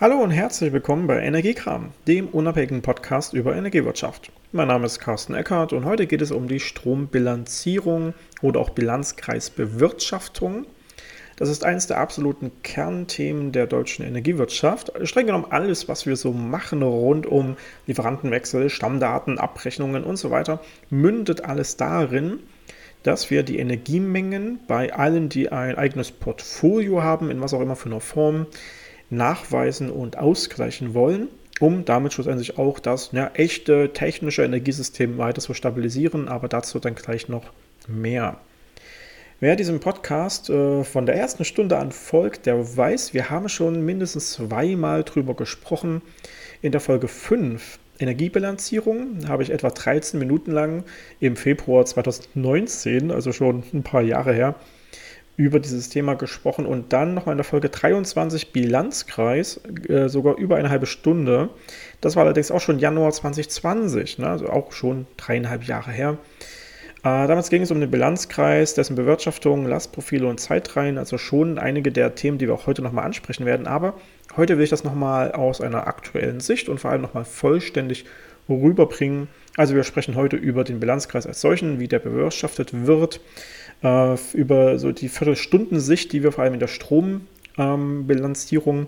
Hallo und herzlich willkommen bei Energiekram, dem unabhängigen Podcast über Energiewirtschaft. Mein Name ist Carsten Eckert und heute geht es um die Strombilanzierung oder auch Bilanzkreisbewirtschaftung. Das ist eines der absoluten Kernthemen der deutschen Energiewirtschaft. Streng genommen alles, was wir so machen rund um Lieferantenwechsel, Stammdaten, Abrechnungen und so weiter, mündet alles darin, dass wir die Energiemengen bei allen, die ein eigenes Portfolio haben, in was auch immer für einer Form, nachweisen und ausgleichen wollen, um damit schlussendlich auch das ja, echte technische Energiesystem weiter zu stabilisieren, aber dazu dann gleich noch mehr. Wer diesem Podcast äh, von der ersten Stunde an folgt, der weiß, wir haben schon mindestens zweimal drüber gesprochen. In der Folge 5 Energiebilanzierung habe ich etwa 13 Minuten lang im Februar 2019, also schon ein paar Jahre her, über dieses Thema gesprochen und dann nochmal in der Folge 23 Bilanzkreis, äh, sogar über eine halbe Stunde. Das war allerdings auch schon Januar 2020, ne? also auch schon dreieinhalb Jahre her. Äh, damals ging es um den Bilanzkreis, dessen Bewirtschaftung, Lastprofile und Zeitreihen, also schon einige der Themen, die wir auch heute nochmal ansprechen werden. Aber heute will ich das nochmal aus einer aktuellen Sicht und vor allem nochmal vollständig rüberbringen. Also wir sprechen heute über den Bilanzkreis als solchen, wie der bewirtschaftet wird, äh, über so die Viertelstundensicht, die wir vor allem in der Strombilanzierung ähm,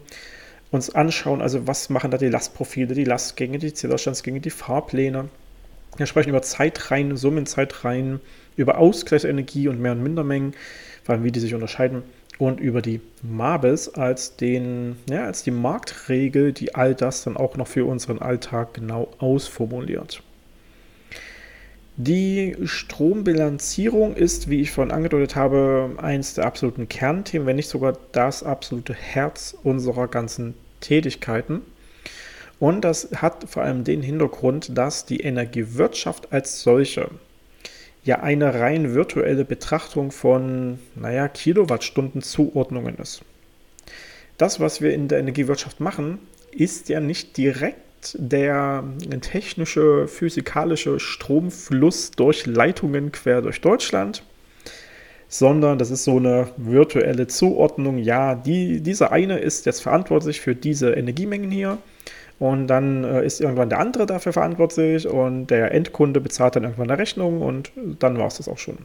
uns anschauen. Also was machen da die Lastprofile, die Lastgänge, die Zählerstandsgänge, die Fahrpläne. Wir sprechen über Zeitreihen, Summenzeitreihen, über Ausgleichsenergie und Mehr- und Mindermengen, vor allem wie die sich unterscheiden und über die Mabes als, ja, als die Marktregel, die all das dann auch noch für unseren Alltag genau ausformuliert. Die Strombilanzierung ist, wie ich vorhin angedeutet habe, eines der absoluten Kernthemen, wenn nicht sogar das absolute Herz unserer ganzen Tätigkeiten. Und das hat vor allem den Hintergrund, dass die Energiewirtschaft als solche ja eine rein virtuelle Betrachtung von, naja, Kilowattstunden Zuordnungen ist. Das, was wir in der Energiewirtschaft machen, ist ja nicht direkt der technische, physikalische Stromfluss durch Leitungen quer durch Deutschland, sondern das ist so eine virtuelle Zuordnung. Ja, die, dieser eine ist jetzt verantwortlich für diese Energiemengen hier und dann äh, ist irgendwann der andere dafür verantwortlich und der Endkunde bezahlt dann irgendwann eine Rechnung und dann war es das auch schon.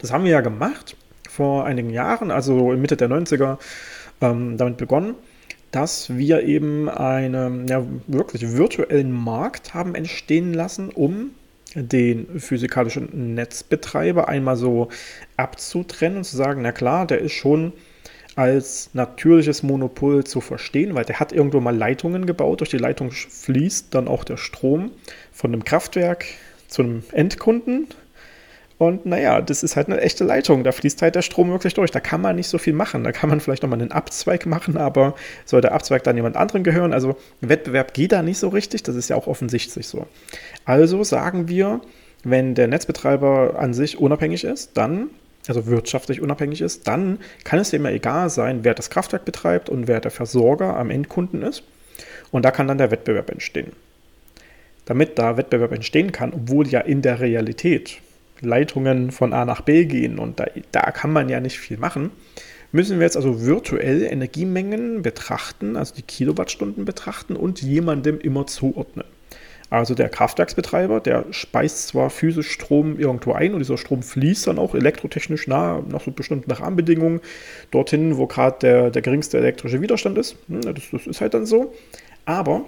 Das haben wir ja gemacht vor einigen Jahren, also Mitte der 90er ähm, damit begonnen dass wir eben einen ja, wirklich virtuellen Markt haben entstehen lassen, um den physikalischen Netzbetreiber einmal so abzutrennen und zu sagen, na klar, der ist schon als natürliches Monopol zu verstehen, weil der hat irgendwo mal Leitungen gebaut. Durch die Leitung fließt dann auch der Strom von einem Kraftwerk zu einem Endkunden und naja, das ist halt eine echte Leitung. Da fließt halt der Strom wirklich durch. Da kann man nicht so viel machen. Da kann man vielleicht nochmal einen Abzweig machen, aber soll der Abzweig dann jemand anderen gehören? Also Wettbewerb geht da nicht so richtig. Das ist ja auch offensichtlich so. Also sagen wir, wenn der Netzbetreiber an sich unabhängig ist, dann, also wirtschaftlich unabhängig ist, dann kann es dem ja egal sein, wer das Kraftwerk betreibt und wer der Versorger am Endkunden ist. Und da kann dann der Wettbewerb entstehen. Damit da Wettbewerb entstehen kann, obwohl ja in der Realität Leitungen von A nach B gehen und da, da kann man ja nicht viel machen, müssen wir jetzt also virtuell Energiemengen betrachten, also die Kilowattstunden betrachten und jemandem immer zuordnen. Also der Kraftwerksbetreiber, der speist zwar physisch Strom irgendwo ein und dieser Strom fließt dann auch elektrotechnisch nah nach so bestimmten Rahmenbedingungen dorthin, wo gerade der, der geringste elektrische Widerstand ist. Hm, das, das ist halt dann so. Aber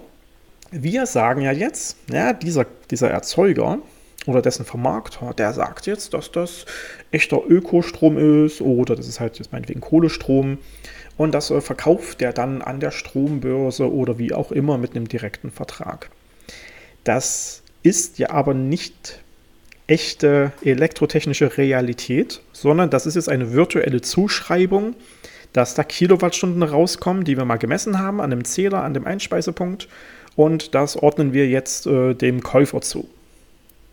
wir sagen ja jetzt, ja, dieser, dieser Erzeuger, oder dessen Vermarkter, der sagt jetzt, dass das echter Ökostrom ist oder das ist halt jetzt meinetwegen Kohlestrom und das äh, verkauft der dann an der Strombörse oder wie auch immer mit einem direkten Vertrag. Das ist ja aber nicht echte elektrotechnische Realität, sondern das ist jetzt eine virtuelle Zuschreibung, dass da Kilowattstunden rauskommen, die wir mal gemessen haben an dem Zähler, an dem Einspeisepunkt und das ordnen wir jetzt äh, dem Käufer zu.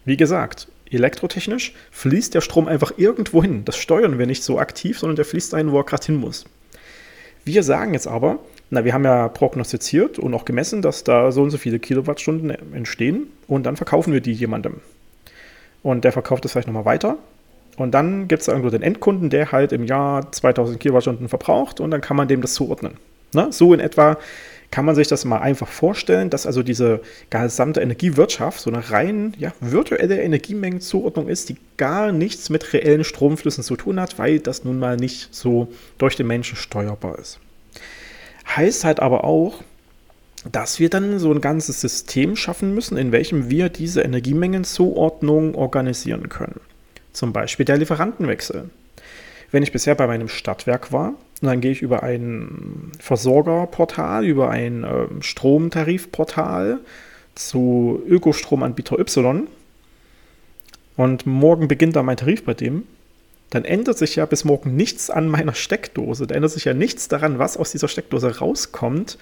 Wie gesagt, elektrotechnisch fließt der Strom einfach irgendwo hin. Das steuern wir nicht so aktiv, sondern der fließt dahin, wo er gerade hin muss. Wir sagen jetzt aber, na, wir haben ja prognostiziert und auch gemessen, dass da so und so viele Kilowattstunden entstehen und dann verkaufen wir die jemandem. Und der verkauft es vielleicht nochmal weiter. Und dann gibt es da irgendwo den Endkunden, der halt im Jahr 2000 Kilowattstunden verbraucht und dann kann man dem das zuordnen. Na, so in etwa kann man sich das mal einfach vorstellen, dass also diese gesamte Energiewirtschaft so eine rein ja, virtuelle Energiemengenzuordnung ist, die gar nichts mit reellen Stromflüssen zu tun hat, weil das nun mal nicht so durch den Menschen steuerbar ist. Heißt halt aber auch, dass wir dann so ein ganzes System schaffen müssen, in welchem wir diese Energiemengenzuordnung organisieren können. Zum Beispiel der Lieferantenwechsel. Wenn ich bisher bei meinem Stadtwerk war, dann gehe ich über ein Versorgerportal, über ein äh, Stromtarifportal zu Ökostromanbieter Y und morgen beginnt da mein Tarif bei dem, dann ändert sich ja bis morgen nichts an meiner Steckdose. Da ändert sich ja nichts daran, was aus dieser Steckdose rauskommt,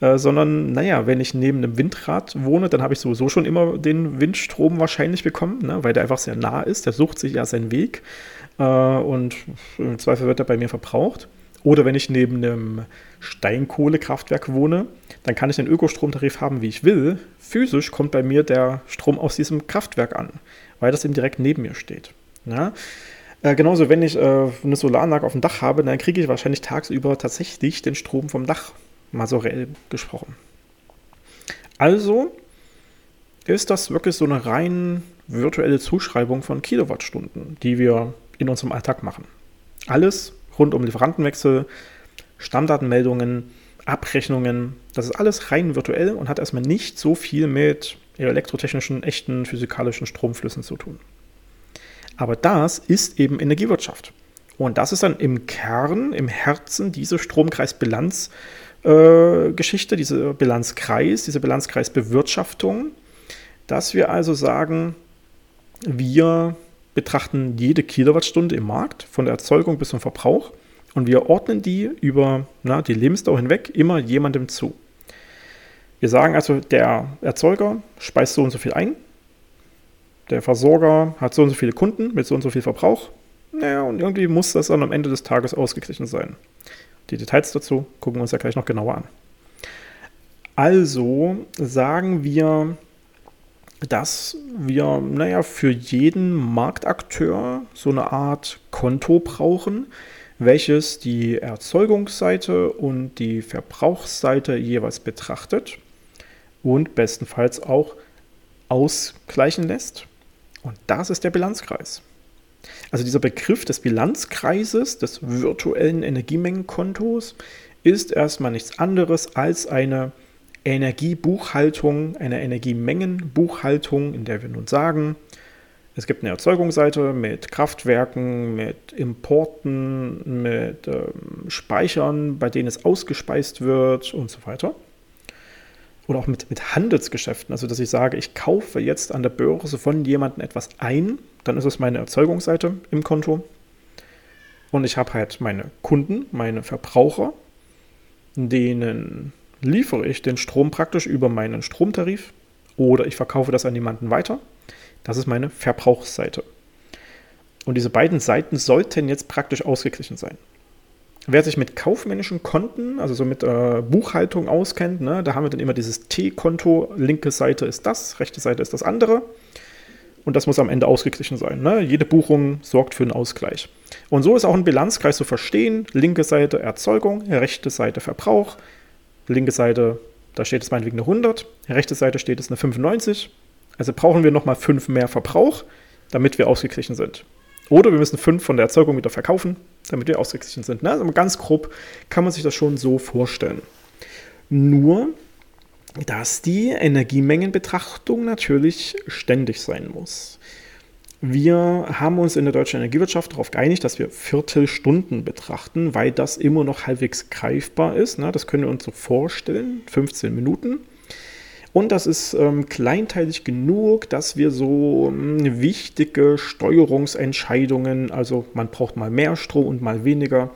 äh, sondern, naja, wenn ich neben einem Windrad wohne, dann habe ich sowieso schon immer den Windstrom wahrscheinlich bekommen, ne, weil der einfach sehr nah ist. Der sucht sich ja seinen Weg äh, und im Zweifel wird er bei mir verbraucht. Oder wenn ich neben einem Steinkohlekraftwerk wohne, dann kann ich den Ökostromtarif haben, wie ich will. Physisch kommt bei mir der Strom aus diesem Kraftwerk an, weil das eben direkt neben mir steht. Ja? Äh, genauso, wenn ich äh, eine Solaranlage auf dem Dach habe, dann kriege ich wahrscheinlich tagsüber tatsächlich den Strom vom Dach, mal so reell gesprochen. Also ist das wirklich so eine rein virtuelle Zuschreibung von Kilowattstunden, die wir in unserem Alltag machen. Alles rund um Lieferantenwechsel, Stammdatenmeldungen, Abrechnungen. Das ist alles rein virtuell und hat erstmal nicht so viel mit elektrotechnischen, echten physikalischen Stromflüssen zu tun. Aber das ist eben Energiewirtschaft. Und das ist dann im Kern, im Herzen diese Stromkreisbilanzgeschichte, äh, diese Bilanzkreis, diese Bilanzkreisbewirtschaftung, dass wir also sagen, wir betrachten jede Kilowattstunde im Markt, von der Erzeugung bis zum Verbrauch, und wir ordnen die über na, die Lebensdauer hinweg immer jemandem zu. Wir sagen also, der Erzeuger speist so und so viel ein, der Versorger hat so und so viele Kunden mit so und so viel Verbrauch. Naja, und irgendwie muss das dann am Ende des Tages ausgeglichen sein. Die Details dazu gucken wir uns ja gleich noch genauer an. Also sagen wir, dass wir, naja, für jeden Marktakteur so eine Art Konto brauchen, welches die Erzeugungsseite und die Verbrauchsseite jeweils betrachtet und bestenfalls auch ausgleichen lässt. Und das ist der Bilanzkreis. Also dieser Begriff des Bilanzkreises, des virtuellen Energiemengenkontos, ist erstmal nichts anderes als eine Energiebuchhaltung, eine Energiemengenbuchhaltung, in der wir nun sagen, es gibt eine Erzeugungsseite mit Kraftwerken, mit Importen, mit ähm, Speichern, bei denen es ausgespeist wird und so weiter. Oder auch mit, mit Handelsgeschäften, also dass ich sage, ich kaufe jetzt an der Börse von jemandem etwas ein, dann ist es meine Erzeugungsseite im Konto. Und ich habe halt meine Kunden, meine Verbraucher, denen liefere ich den Strom praktisch über meinen Stromtarif oder ich verkaufe das an jemanden weiter. Das ist meine Verbrauchsseite. Und diese beiden Seiten sollten jetzt praktisch ausgeglichen sein. Wer sich mit kaufmännischen Konten, also so mit äh, Buchhaltung auskennt, ne, da haben wir dann immer dieses T-Konto, linke Seite ist das, rechte Seite ist das andere. Und das muss am Ende ausgeglichen sein. Ne? Jede Buchung sorgt für einen Ausgleich. Und so ist auch ein Bilanzkreis zu verstehen. Linke Seite Erzeugung, rechte Seite Verbrauch, linke Seite, da steht es meinetwegen eine 100, rechte Seite steht es eine 95. Also brauchen wir nochmal 5 mehr Verbrauch, damit wir ausgeglichen sind. Oder wir müssen 5 von der Erzeugung wieder verkaufen, damit wir ausgeglichen sind. Ne? Also ganz grob kann man sich das schon so vorstellen. Nur, dass die Energiemengenbetrachtung natürlich ständig sein muss. Wir haben uns in der deutschen Energiewirtschaft darauf geeinigt, dass wir Viertelstunden betrachten, weil das immer noch halbwegs greifbar ist. Ne? Das können wir uns so vorstellen, 15 Minuten. Und das ist ähm, kleinteilig genug, dass wir so ähm, wichtige Steuerungsentscheidungen, also man braucht mal mehr Strom und mal weniger,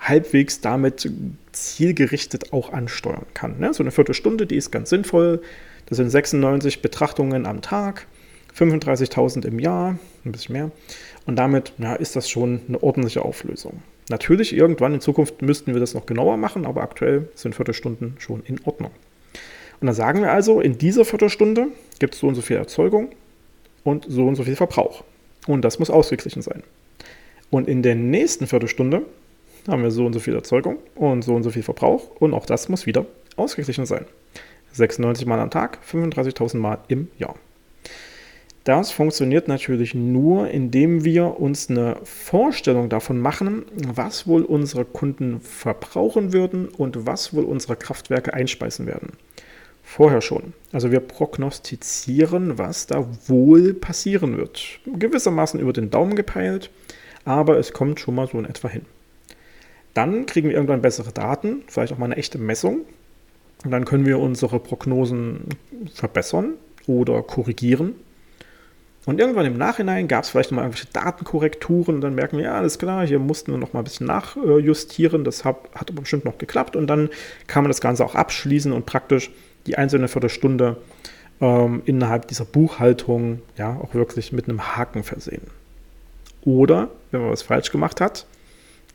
halbwegs damit zielgerichtet auch ansteuern kann. Ne? So eine Viertelstunde, die ist ganz sinnvoll. Das sind 96 Betrachtungen am Tag. 35.000 im Jahr, ein bisschen mehr. Und damit ja, ist das schon eine ordentliche Auflösung. Natürlich, irgendwann in Zukunft müssten wir das noch genauer machen, aber aktuell sind Viertelstunden schon in Ordnung. Und dann sagen wir also, in dieser Viertelstunde gibt es so und so viel Erzeugung und so und so viel Verbrauch. Und das muss ausgeglichen sein. Und in der nächsten Viertelstunde haben wir so und so viel Erzeugung und so und so viel Verbrauch und auch das muss wieder ausgeglichen sein. 96 Mal am Tag, 35.000 Mal im Jahr. Das funktioniert natürlich nur, indem wir uns eine Vorstellung davon machen, was wohl unsere Kunden verbrauchen würden und was wohl unsere Kraftwerke einspeisen werden. Vorher schon. Also wir prognostizieren, was da wohl passieren wird. Gewissermaßen über den Daumen gepeilt, aber es kommt schon mal so in etwa hin. Dann kriegen wir irgendwann bessere Daten, vielleicht auch mal eine echte Messung. Und dann können wir unsere Prognosen verbessern oder korrigieren und irgendwann im Nachhinein gab es vielleicht nochmal irgendwelche Datenkorrekturen und dann merken wir, ja, alles klar, hier mussten wir nochmal ein bisschen nachjustieren, das hat, hat aber bestimmt noch geklappt und dann kann man das Ganze auch abschließen und praktisch die einzelne Viertelstunde ähm, innerhalb dieser Buchhaltung ja auch wirklich mit einem Haken versehen. Oder, wenn man was falsch gemacht hat,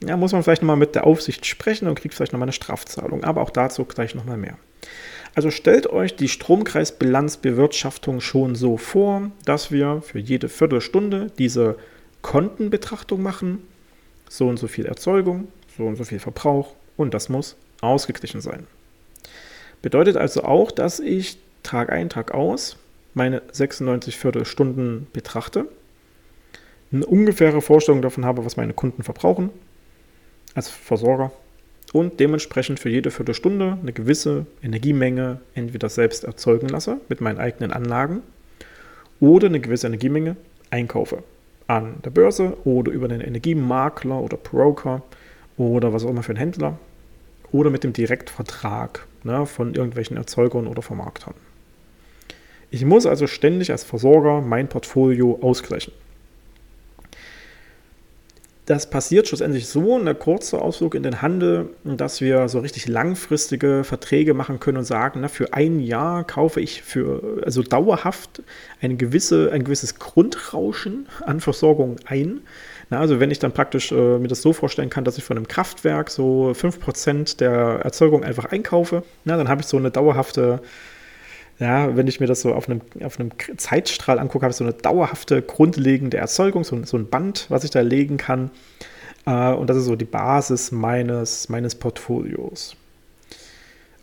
ja, muss man vielleicht nochmal mit der Aufsicht sprechen und kriegt vielleicht nochmal eine Strafzahlung, aber auch dazu gleich nochmal mehr. Also stellt euch die Stromkreisbilanzbewirtschaftung schon so vor, dass wir für jede Viertelstunde diese Kontenbetrachtung machen. So und so viel Erzeugung, so und so viel Verbrauch und das muss ausgeglichen sein. Bedeutet also auch, dass ich Tag ein, Tag aus meine 96 Viertelstunden betrachte, eine ungefähre Vorstellung davon habe, was meine Kunden verbrauchen als Versorger und dementsprechend für jede Viertelstunde eine gewisse Energiemenge entweder selbst erzeugen lasse mit meinen eigenen Anlagen oder eine gewisse Energiemenge einkaufe an der Börse oder über einen Energiemakler oder Broker oder was auch immer für einen Händler oder mit dem Direktvertrag ne, von irgendwelchen Erzeugern oder Vermarktern. Ich muss also ständig als Versorger mein Portfolio ausgleichen das passiert schlussendlich so, ein kurzer Ausflug in den Handel, dass wir so richtig langfristige Verträge machen können und sagen, na, für ein Jahr kaufe ich für, also dauerhaft eine gewisse, ein gewisses Grundrauschen an Versorgung ein. Na, also wenn ich dann praktisch äh, mir das so vorstellen kann, dass ich von einem Kraftwerk so 5% der Erzeugung einfach einkaufe, na, dann habe ich so eine dauerhafte ja, wenn ich mir das so auf einem, auf einem Zeitstrahl angucke, habe ich so eine dauerhafte, grundlegende Erzeugung, so, so ein Band, was ich da legen kann. Äh, und das ist so die Basis meines, meines Portfolios.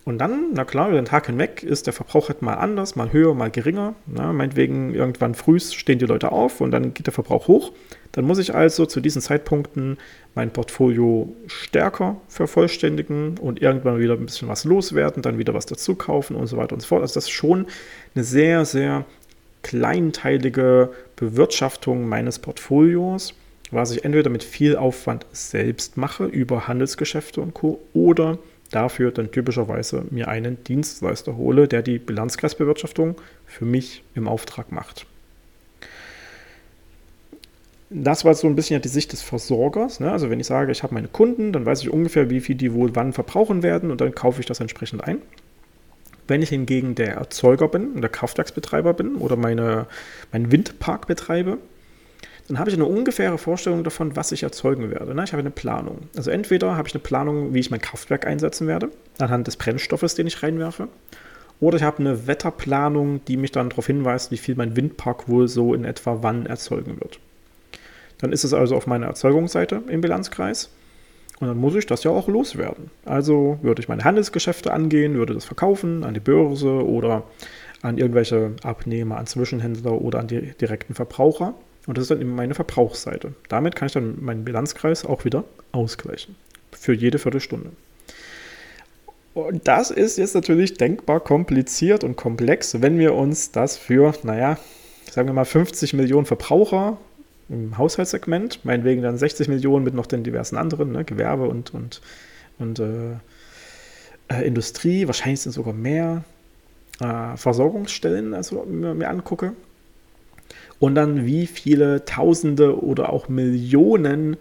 Und dann, na klar, über den Tag hinweg ist der Verbrauch halt mal anders, mal höher, mal geringer. Na, meinetwegen irgendwann früh stehen die Leute auf und dann geht der Verbrauch hoch. Dann muss ich also zu diesen Zeitpunkten mein Portfolio stärker vervollständigen und irgendwann wieder ein bisschen was loswerden, dann wieder was dazu kaufen und so weiter und so fort. Also das ist schon eine sehr, sehr kleinteilige Bewirtschaftung meines Portfolios, was ich entweder mit viel Aufwand selbst mache über Handelsgeschäfte und Co. oder dafür dann typischerweise mir einen Dienstleister hole, der die Bilanzkreisbewirtschaftung für mich im Auftrag macht. Das war so ein bisschen die Sicht des Versorgers. Ne? Also wenn ich sage, ich habe meine Kunden, dann weiß ich ungefähr, wie viel die wohl wann verbrauchen werden und dann kaufe ich das entsprechend ein. Wenn ich hingegen der Erzeuger bin der Kraftwerksbetreiber bin oder meine, meinen Windpark betreibe, dann habe ich eine ungefähre Vorstellung davon, was ich erzeugen werde. Ne? Ich habe eine Planung. Also entweder habe ich eine Planung, wie ich mein Kraftwerk einsetzen werde, anhand des Brennstoffes, den ich reinwerfe, oder ich habe eine Wetterplanung, die mich dann darauf hinweist, wie viel mein Windpark wohl so in etwa wann erzeugen wird. Dann ist es also auf meiner Erzeugungsseite im Bilanzkreis. Und dann muss ich das ja auch loswerden. Also würde ich meine Handelsgeschäfte angehen, würde das verkaufen an die Börse oder an irgendwelche Abnehmer, an Zwischenhändler oder an die direkten Verbraucher. Und das ist dann eben meine Verbrauchsseite. Damit kann ich dann meinen Bilanzkreis auch wieder ausgleichen. Für jede Viertelstunde. Und das ist jetzt natürlich denkbar kompliziert und komplex, wenn wir uns das für, naja, sagen wir mal 50 Millionen Verbraucher im Haushaltssegment, meinetwegen dann 60 Millionen mit noch den diversen anderen, ne, Gewerbe und, und, und äh, äh, Industrie, wahrscheinlich sind sogar mehr äh, Versorgungsstellen, also mir, mir angucke, und dann wie viele Tausende oder auch Millionen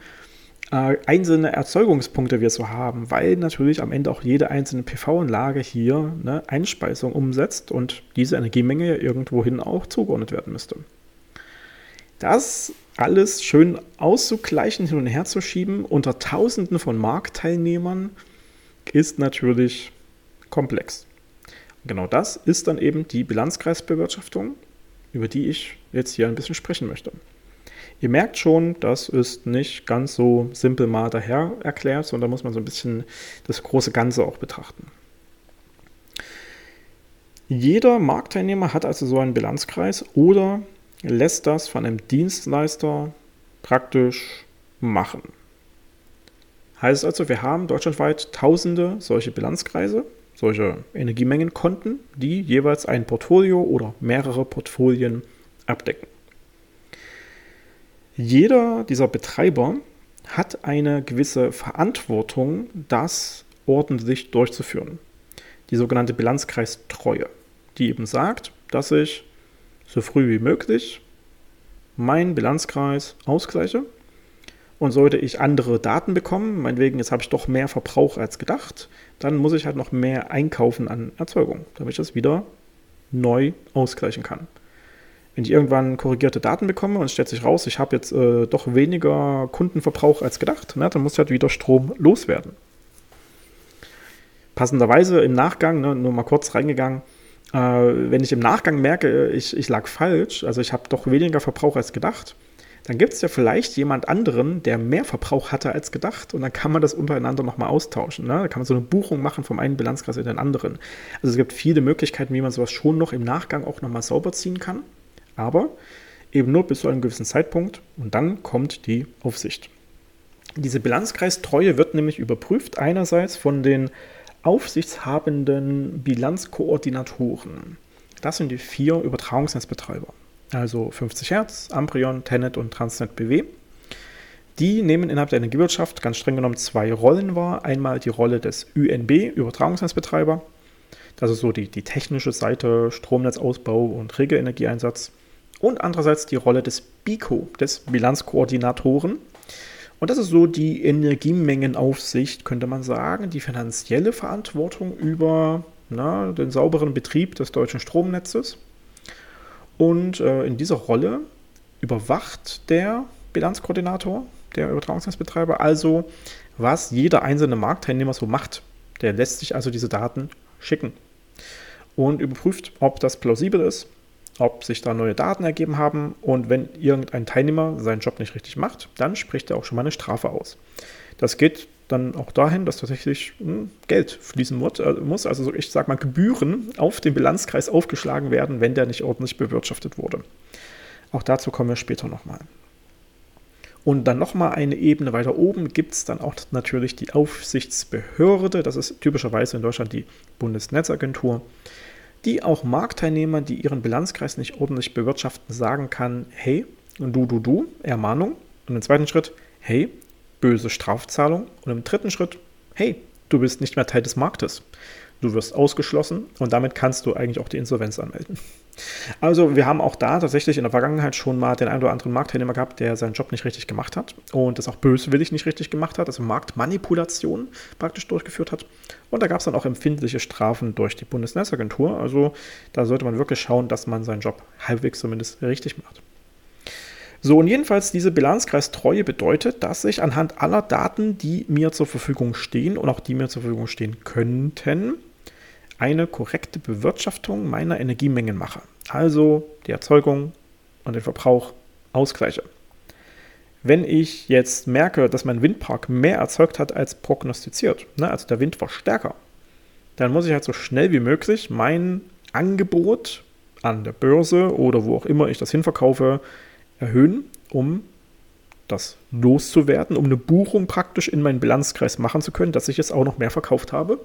äh, einzelne Erzeugungspunkte wir so haben, weil natürlich am Ende auch jede einzelne PV-Anlage hier eine Einspeisung umsetzt und diese Energiemenge ja irgendwohin auch zugeordnet werden müsste. Das alles schön auszugleichen, hin und her zu schieben unter Tausenden von Marktteilnehmern ist natürlich komplex. Genau das ist dann eben die Bilanzkreisbewirtschaftung über die ich jetzt hier ein bisschen sprechen möchte. Ihr merkt schon, das ist nicht ganz so simpel mal daher erklärt, sondern da muss man so ein bisschen das große Ganze auch betrachten. Jeder Marktteilnehmer hat also so einen Bilanzkreis oder lässt das von einem Dienstleister praktisch machen. Heißt also, wir haben deutschlandweit tausende solche Bilanzkreise, solche Energiemengenkonten, die jeweils ein Portfolio oder mehrere Portfolien abdecken. Jeder dieser Betreiber hat eine gewisse Verantwortung, das ordentlich durchzuführen. Die sogenannte Bilanzkreistreue, die eben sagt, dass ich so früh wie möglich meinen Bilanzkreis ausgleiche. Und sollte ich andere Daten bekommen, meinetwegen, jetzt habe ich doch mehr Verbrauch als gedacht, dann muss ich halt noch mehr einkaufen an Erzeugung, damit ich das wieder neu ausgleichen kann. Wenn ich irgendwann korrigierte Daten bekomme und es stellt sich raus, ich habe jetzt äh, doch weniger Kundenverbrauch als gedacht, ne, dann muss ich halt wieder Strom loswerden. Passenderweise im Nachgang, ne, nur mal kurz reingegangen, äh, wenn ich im Nachgang merke, ich, ich lag falsch, also ich habe doch weniger Verbrauch als gedacht, dann gibt es ja vielleicht jemand anderen, der mehr Verbrauch hatte als gedacht und dann kann man das untereinander nochmal austauschen. Ne? Da kann man so eine Buchung machen vom einen Bilanzkreis in den anderen. Also es gibt viele Möglichkeiten, wie man sowas schon noch im Nachgang auch nochmal sauber ziehen kann aber eben nur bis zu einem gewissen Zeitpunkt und dann kommt die Aufsicht. Diese Bilanzkreistreue wird nämlich überprüft einerseits von den aufsichtshabenden Bilanzkoordinatoren. Das sind die vier Übertragungsnetzbetreiber, also 50 Hertz, Amprion, Tenet und Transnet BW. Die nehmen innerhalb der Energiewirtschaft ganz streng genommen zwei Rollen wahr. Einmal die Rolle des UNB, Übertragungsnetzbetreiber. Das ist so die, die technische Seite, Stromnetzausbau und Regelenergieeinsatz und andererseits die Rolle des BICO, des Bilanzkoordinatoren. Und das ist so die Energiemengenaufsicht, könnte man sagen, die finanzielle Verantwortung über na, den sauberen Betrieb des deutschen Stromnetzes. Und äh, in dieser Rolle überwacht der Bilanzkoordinator, der Übertragungsnetzbetreiber, also was jeder einzelne Marktteilnehmer so macht. Der lässt sich also diese Daten schicken und überprüft, ob das plausibel ist, ob sich da neue Daten ergeben haben und wenn irgendein Teilnehmer seinen Job nicht richtig macht, dann spricht er auch schon mal eine Strafe aus. Das geht dann auch dahin, dass tatsächlich hm, Geld fließen äh, muss, also ich sage mal Gebühren auf den Bilanzkreis aufgeschlagen werden, wenn der nicht ordentlich bewirtschaftet wurde. Auch dazu kommen wir später nochmal. Und dann nochmal eine Ebene weiter oben gibt es dann auch natürlich die Aufsichtsbehörde, das ist typischerweise in Deutschland die Bundesnetzagentur die auch Marktteilnehmern, die ihren Bilanzkreis nicht ordentlich bewirtschaften, sagen kann, hey, du, du, du, Ermahnung. Und im zweiten Schritt, hey, böse Strafzahlung. Und im dritten Schritt, hey, du bist nicht mehr Teil des Marktes. Du wirst ausgeschlossen und damit kannst du eigentlich auch die Insolvenz anmelden. Also wir haben auch da tatsächlich in der Vergangenheit schon mal den einen oder anderen Marktteilnehmer gehabt, der seinen Job nicht richtig gemacht hat und das auch böswillig nicht richtig gemacht hat, also Marktmanipulation praktisch durchgeführt hat. Und da gab es dann auch empfindliche Strafen durch die Bundesnetzagentur. Also da sollte man wirklich schauen, dass man seinen Job halbwegs zumindest richtig macht. So, und jedenfalls diese Bilanzkreistreue bedeutet, dass ich anhand aller Daten, die mir zur Verfügung stehen und auch die mir zur Verfügung stehen könnten, eine korrekte Bewirtschaftung meiner Energiemengen mache. Also die Erzeugung und den Verbrauch ausgleiche. Wenn ich jetzt merke, dass mein Windpark mehr erzeugt hat als prognostiziert, ne, also der Wind war stärker, dann muss ich halt so schnell wie möglich mein Angebot an der Börse oder wo auch immer ich das hinverkaufe, erhöhen, um das loszuwerden, um eine Buchung praktisch in meinen Bilanzkreis machen zu können, dass ich es auch noch mehr verkauft habe.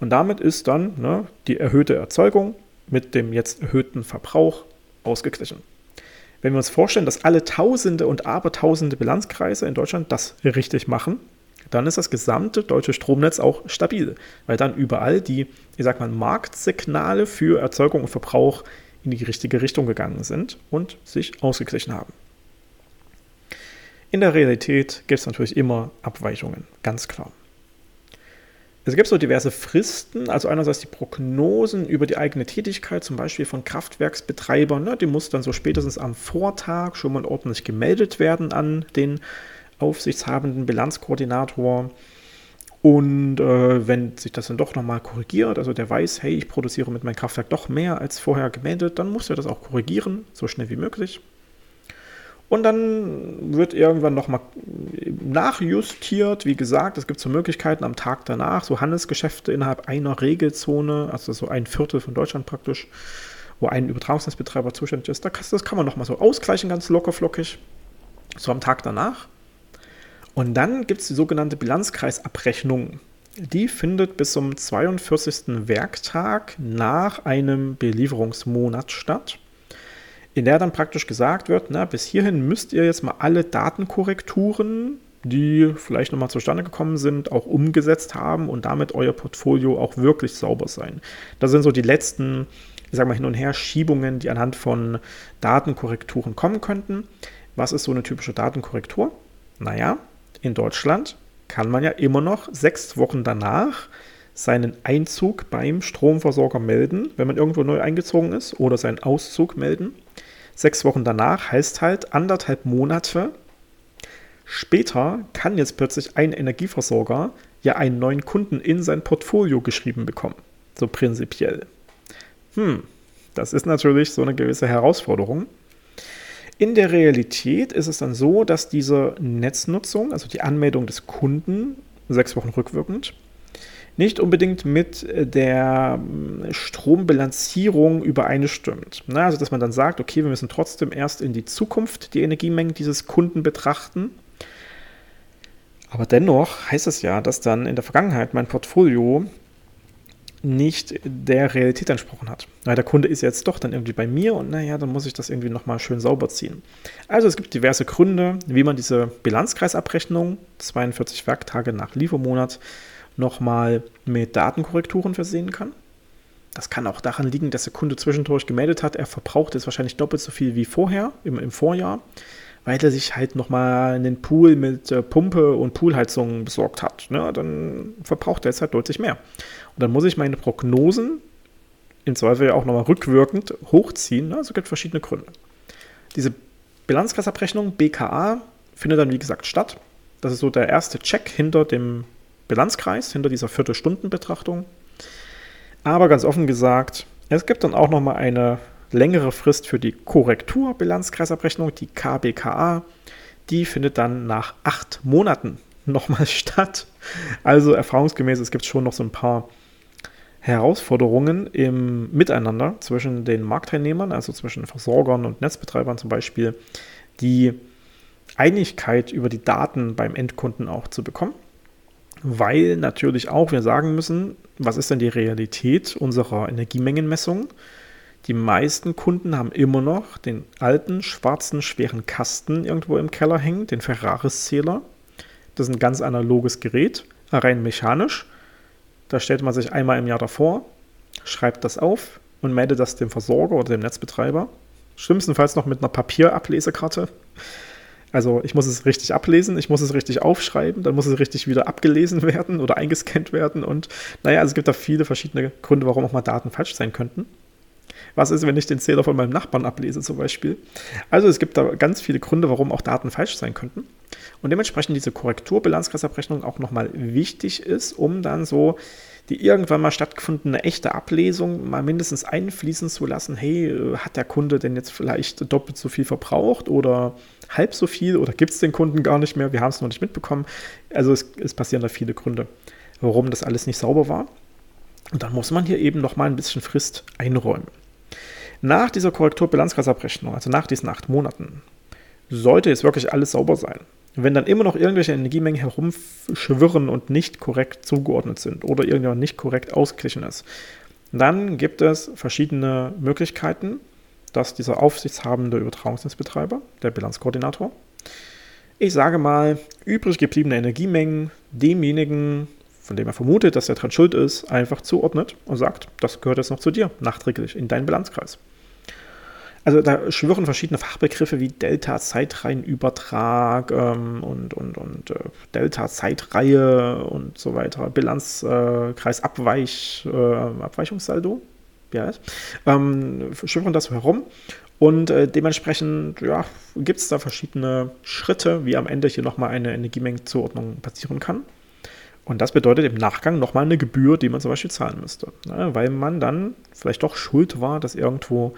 Und damit ist dann ne, die erhöhte Erzeugung mit dem jetzt erhöhten Verbrauch ausgeglichen. Wenn wir uns vorstellen, dass alle Tausende und Abertausende Bilanzkreise in Deutschland das richtig machen, dann ist das gesamte deutsche Stromnetz auch stabil, weil dann überall die, ich sag mal, Marktsignale für Erzeugung und Verbrauch in die richtige Richtung gegangen sind und sich ausgeglichen haben. In der Realität gibt es natürlich immer Abweichungen, ganz klar. Es gibt so diverse Fristen, also einerseits die Prognosen über die eigene Tätigkeit, zum Beispiel von Kraftwerksbetreibern, ne, die muss dann so spätestens am Vortag schon mal ordentlich gemeldet werden an den aufsichtshabenden Bilanzkoordinator. Und äh, wenn sich das dann doch nochmal korrigiert, also der weiß, hey, ich produziere mit meinem Kraftwerk doch mehr als vorher gemeldet, dann muss er das auch korrigieren, so schnell wie möglich. Und dann wird irgendwann nochmal nachjustiert. Wie gesagt, es gibt so Möglichkeiten am Tag danach, so Handelsgeschäfte innerhalb einer Regelzone, also so ein Viertel von Deutschland praktisch, wo ein Übertragungsnetzbetreiber zuständig ist. Das kann man nochmal so ausgleichen, ganz locker flockig, so am Tag danach. Und dann gibt es die sogenannte Bilanzkreisabrechnung. Die findet bis zum 42. Werktag nach einem Belieferungsmonat statt in der dann praktisch gesagt wird, na, bis hierhin müsst ihr jetzt mal alle Datenkorrekturen, die vielleicht nochmal zustande gekommen sind, auch umgesetzt haben und damit euer Portfolio auch wirklich sauber sein. Das sind so die letzten, ich sag mal, hin und her Schiebungen, die anhand von Datenkorrekturen kommen könnten. Was ist so eine typische Datenkorrektur? Naja, in Deutschland kann man ja immer noch sechs Wochen danach seinen Einzug beim Stromversorger melden, wenn man irgendwo neu eingezogen ist, oder seinen Auszug melden. Sechs Wochen danach heißt halt anderthalb Monate später kann jetzt plötzlich ein Energieversorger ja einen neuen Kunden in sein Portfolio geschrieben bekommen. So prinzipiell. Hm, das ist natürlich so eine gewisse Herausforderung. In der Realität ist es dann so, dass diese Netznutzung, also die Anmeldung des Kunden, sechs Wochen rückwirkend, nicht unbedingt mit äh, der hm, Strombilanzierung übereinstimmt. Also, dass man dann sagt, okay, wir müssen trotzdem erst in die Zukunft die Energiemengen dieses Kunden betrachten. Aber dennoch heißt es ja, dass dann in der Vergangenheit mein Portfolio nicht der Realität entsprochen hat. Weil der Kunde ist jetzt doch dann irgendwie bei mir und naja, dann muss ich das irgendwie nochmal schön sauber ziehen. Also es gibt diverse Gründe, wie man diese Bilanzkreisabrechnung, 42 Werktage nach Liefermonat, nochmal mit Datenkorrekturen versehen kann. Das kann auch daran liegen, dass der Kunde zwischendurch gemeldet hat, er verbraucht jetzt wahrscheinlich doppelt so viel wie vorher, im, im Vorjahr, weil er sich halt nochmal einen Pool mit äh, Pumpe und Poolheizung besorgt hat. Ne? Dann verbraucht er jetzt halt deutlich mehr. Und dann muss ich meine Prognosen im Zweifel auch nochmal rückwirkend hochziehen. Ne? Also es gibt verschiedene Gründe. Diese Bilanzkreisabrechnung, BKA, findet dann wie gesagt statt. Das ist so der erste Check hinter dem Bilanzkreis hinter dieser Viertelstundenbetrachtung. Aber ganz offen gesagt, es gibt dann auch nochmal eine längere Frist für die Korrektur-Bilanzkreisabrechnung, die KBKA. Die findet dann nach acht Monaten nochmal statt. Also erfahrungsgemäß, es gibt schon noch so ein paar Herausforderungen im Miteinander zwischen den Marktteilnehmern, also zwischen Versorgern und Netzbetreibern zum Beispiel, die Einigkeit über die Daten beim Endkunden auch zu bekommen weil natürlich auch wir sagen müssen, was ist denn die Realität unserer Energiemengenmessung? Die meisten Kunden haben immer noch den alten, schwarzen, schweren Kasten irgendwo im Keller hängen, den Ferraris-Zähler. Das ist ein ganz analoges Gerät, rein mechanisch. Da stellt man sich einmal im Jahr davor, schreibt das auf und meldet das dem Versorger oder dem Netzbetreiber. Schlimmstenfalls noch mit einer Papierablesekarte. Also ich muss es richtig ablesen, ich muss es richtig aufschreiben, dann muss es richtig wieder abgelesen werden oder eingescannt werden. Und naja, also es gibt da viele verschiedene Gründe, warum auch mal Daten falsch sein könnten. Was ist, wenn ich den Zähler von meinem Nachbarn ablese zum Beispiel? Also es gibt da ganz viele Gründe, warum auch Daten falsch sein könnten. Und dementsprechend diese Korrekturbilanzkreisabrechnung auch nochmal wichtig ist, um dann so die irgendwann mal stattgefundene echte Ablesung mal mindestens einfließen zu lassen. Hey, äh, hat der Kunde denn jetzt vielleicht doppelt so viel verbraucht oder halb so viel oder gibt es den Kunden gar nicht mehr? Wir haben es noch nicht mitbekommen. Also es, es passieren da viele Gründe, warum das alles nicht sauber war. Und dann muss man hier eben noch mal ein bisschen Frist einräumen. Nach dieser Korrekturbilanzkreisabrechnung, also nach diesen acht Monaten, sollte jetzt wirklich alles sauber sein. Wenn dann immer noch irgendwelche Energiemengen herumschwirren und nicht korrekt zugeordnet sind oder irgendjemand nicht korrekt ausgeglichen ist, dann gibt es verschiedene Möglichkeiten, dass dieser aufsichtshabende Übertragungsnetzbetreiber, der Bilanzkoordinator, ich sage mal, übrig gebliebene Energiemengen demjenigen, von dem er vermutet, dass er daran schuld ist, einfach zuordnet und sagt, das gehört jetzt noch zu dir, nachträglich in deinen Bilanzkreis. Also da schwirren verschiedene Fachbegriffe wie Delta-Zeitreihenübertrag ähm, und, und, und äh, Delta-Zeitreihe und so weiter, Bilanzkreisabweich, äh, Abweichungssaldo, ja, ähm, schwirren das herum. Und äh, dementsprechend ja, gibt es da verschiedene Schritte, wie am Ende hier nochmal eine Energiemengenzuordnung passieren kann. Und das bedeutet im Nachgang nochmal eine Gebühr, die man zum Beispiel zahlen müsste. Ne? Weil man dann vielleicht doch schuld war, dass irgendwo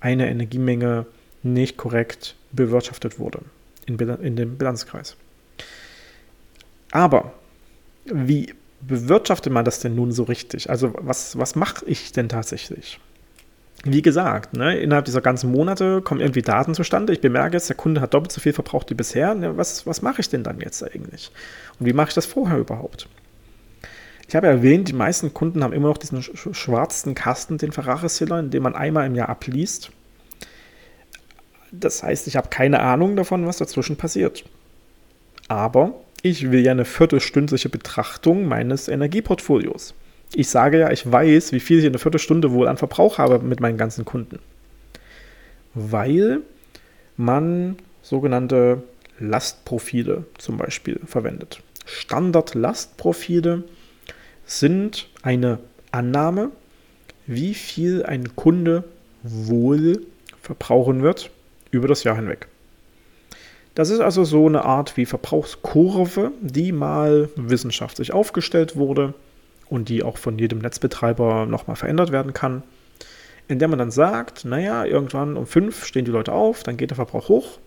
eine Energiemenge nicht korrekt bewirtschaftet wurde in, in dem Bilanzkreis. Aber wie bewirtschaftet man das denn nun so richtig? Also was, was mache ich denn tatsächlich? Wie gesagt, ne, innerhalb dieser ganzen Monate kommen irgendwie Daten zustande. Ich bemerke jetzt, der Kunde hat doppelt so viel verbraucht wie bisher. Ne, was, was mache ich denn dann jetzt eigentlich? Und wie mache ich das vorher überhaupt? Ich habe erwähnt, die meisten Kunden haben immer noch diesen schwarzen Kasten, den Ferrari-Sealer, den man einmal im Jahr abliest. Das heißt, ich habe keine Ahnung davon, was dazwischen passiert. Aber ich will ja eine viertelstündliche Betrachtung meines Energieportfolios. Ich sage ja, ich weiß, wie viel ich in einer Viertelstunde wohl an Verbrauch habe mit meinen ganzen Kunden. Weil man sogenannte Lastprofile zum Beispiel verwendet. Standard-Lastprofile sind eine Annahme, wie viel ein Kunde wohl verbrauchen wird über das Jahr hinweg. Das ist also so eine Art wie Verbrauchskurve, die mal wissenschaftlich aufgestellt wurde und die auch von jedem Netzbetreiber nochmal verändert werden kann, in der man dann sagt, naja, irgendwann um 5 stehen die Leute auf, dann geht der Verbrauch hoch,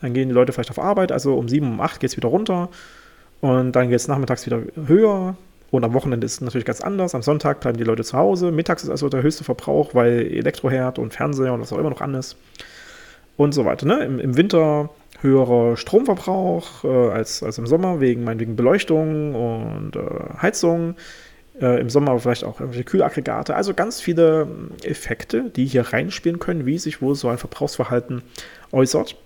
dann gehen die Leute vielleicht auf Arbeit, also um 7, um 8 geht es wieder runter und dann geht es nachmittags wieder höher und am Wochenende ist es natürlich ganz anders. Am Sonntag bleiben die Leute zu Hause. Mittags ist also der höchste Verbrauch, weil Elektroherd und Fernseher und was auch immer noch an ist. Und so weiter. Ne? Im, Im Winter höherer Stromverbrauch äh, als, als im Sommer, wegen meinetwegen Beleuchtung und äh, Heizung. Äh, Im Sommer vielleicht auch irgendwelche Kühlaggregate. Also ganz viele ähm, Effekte, die hier reinspielen können, wie sich wohl so ein Verbrauchsverhalten äußert.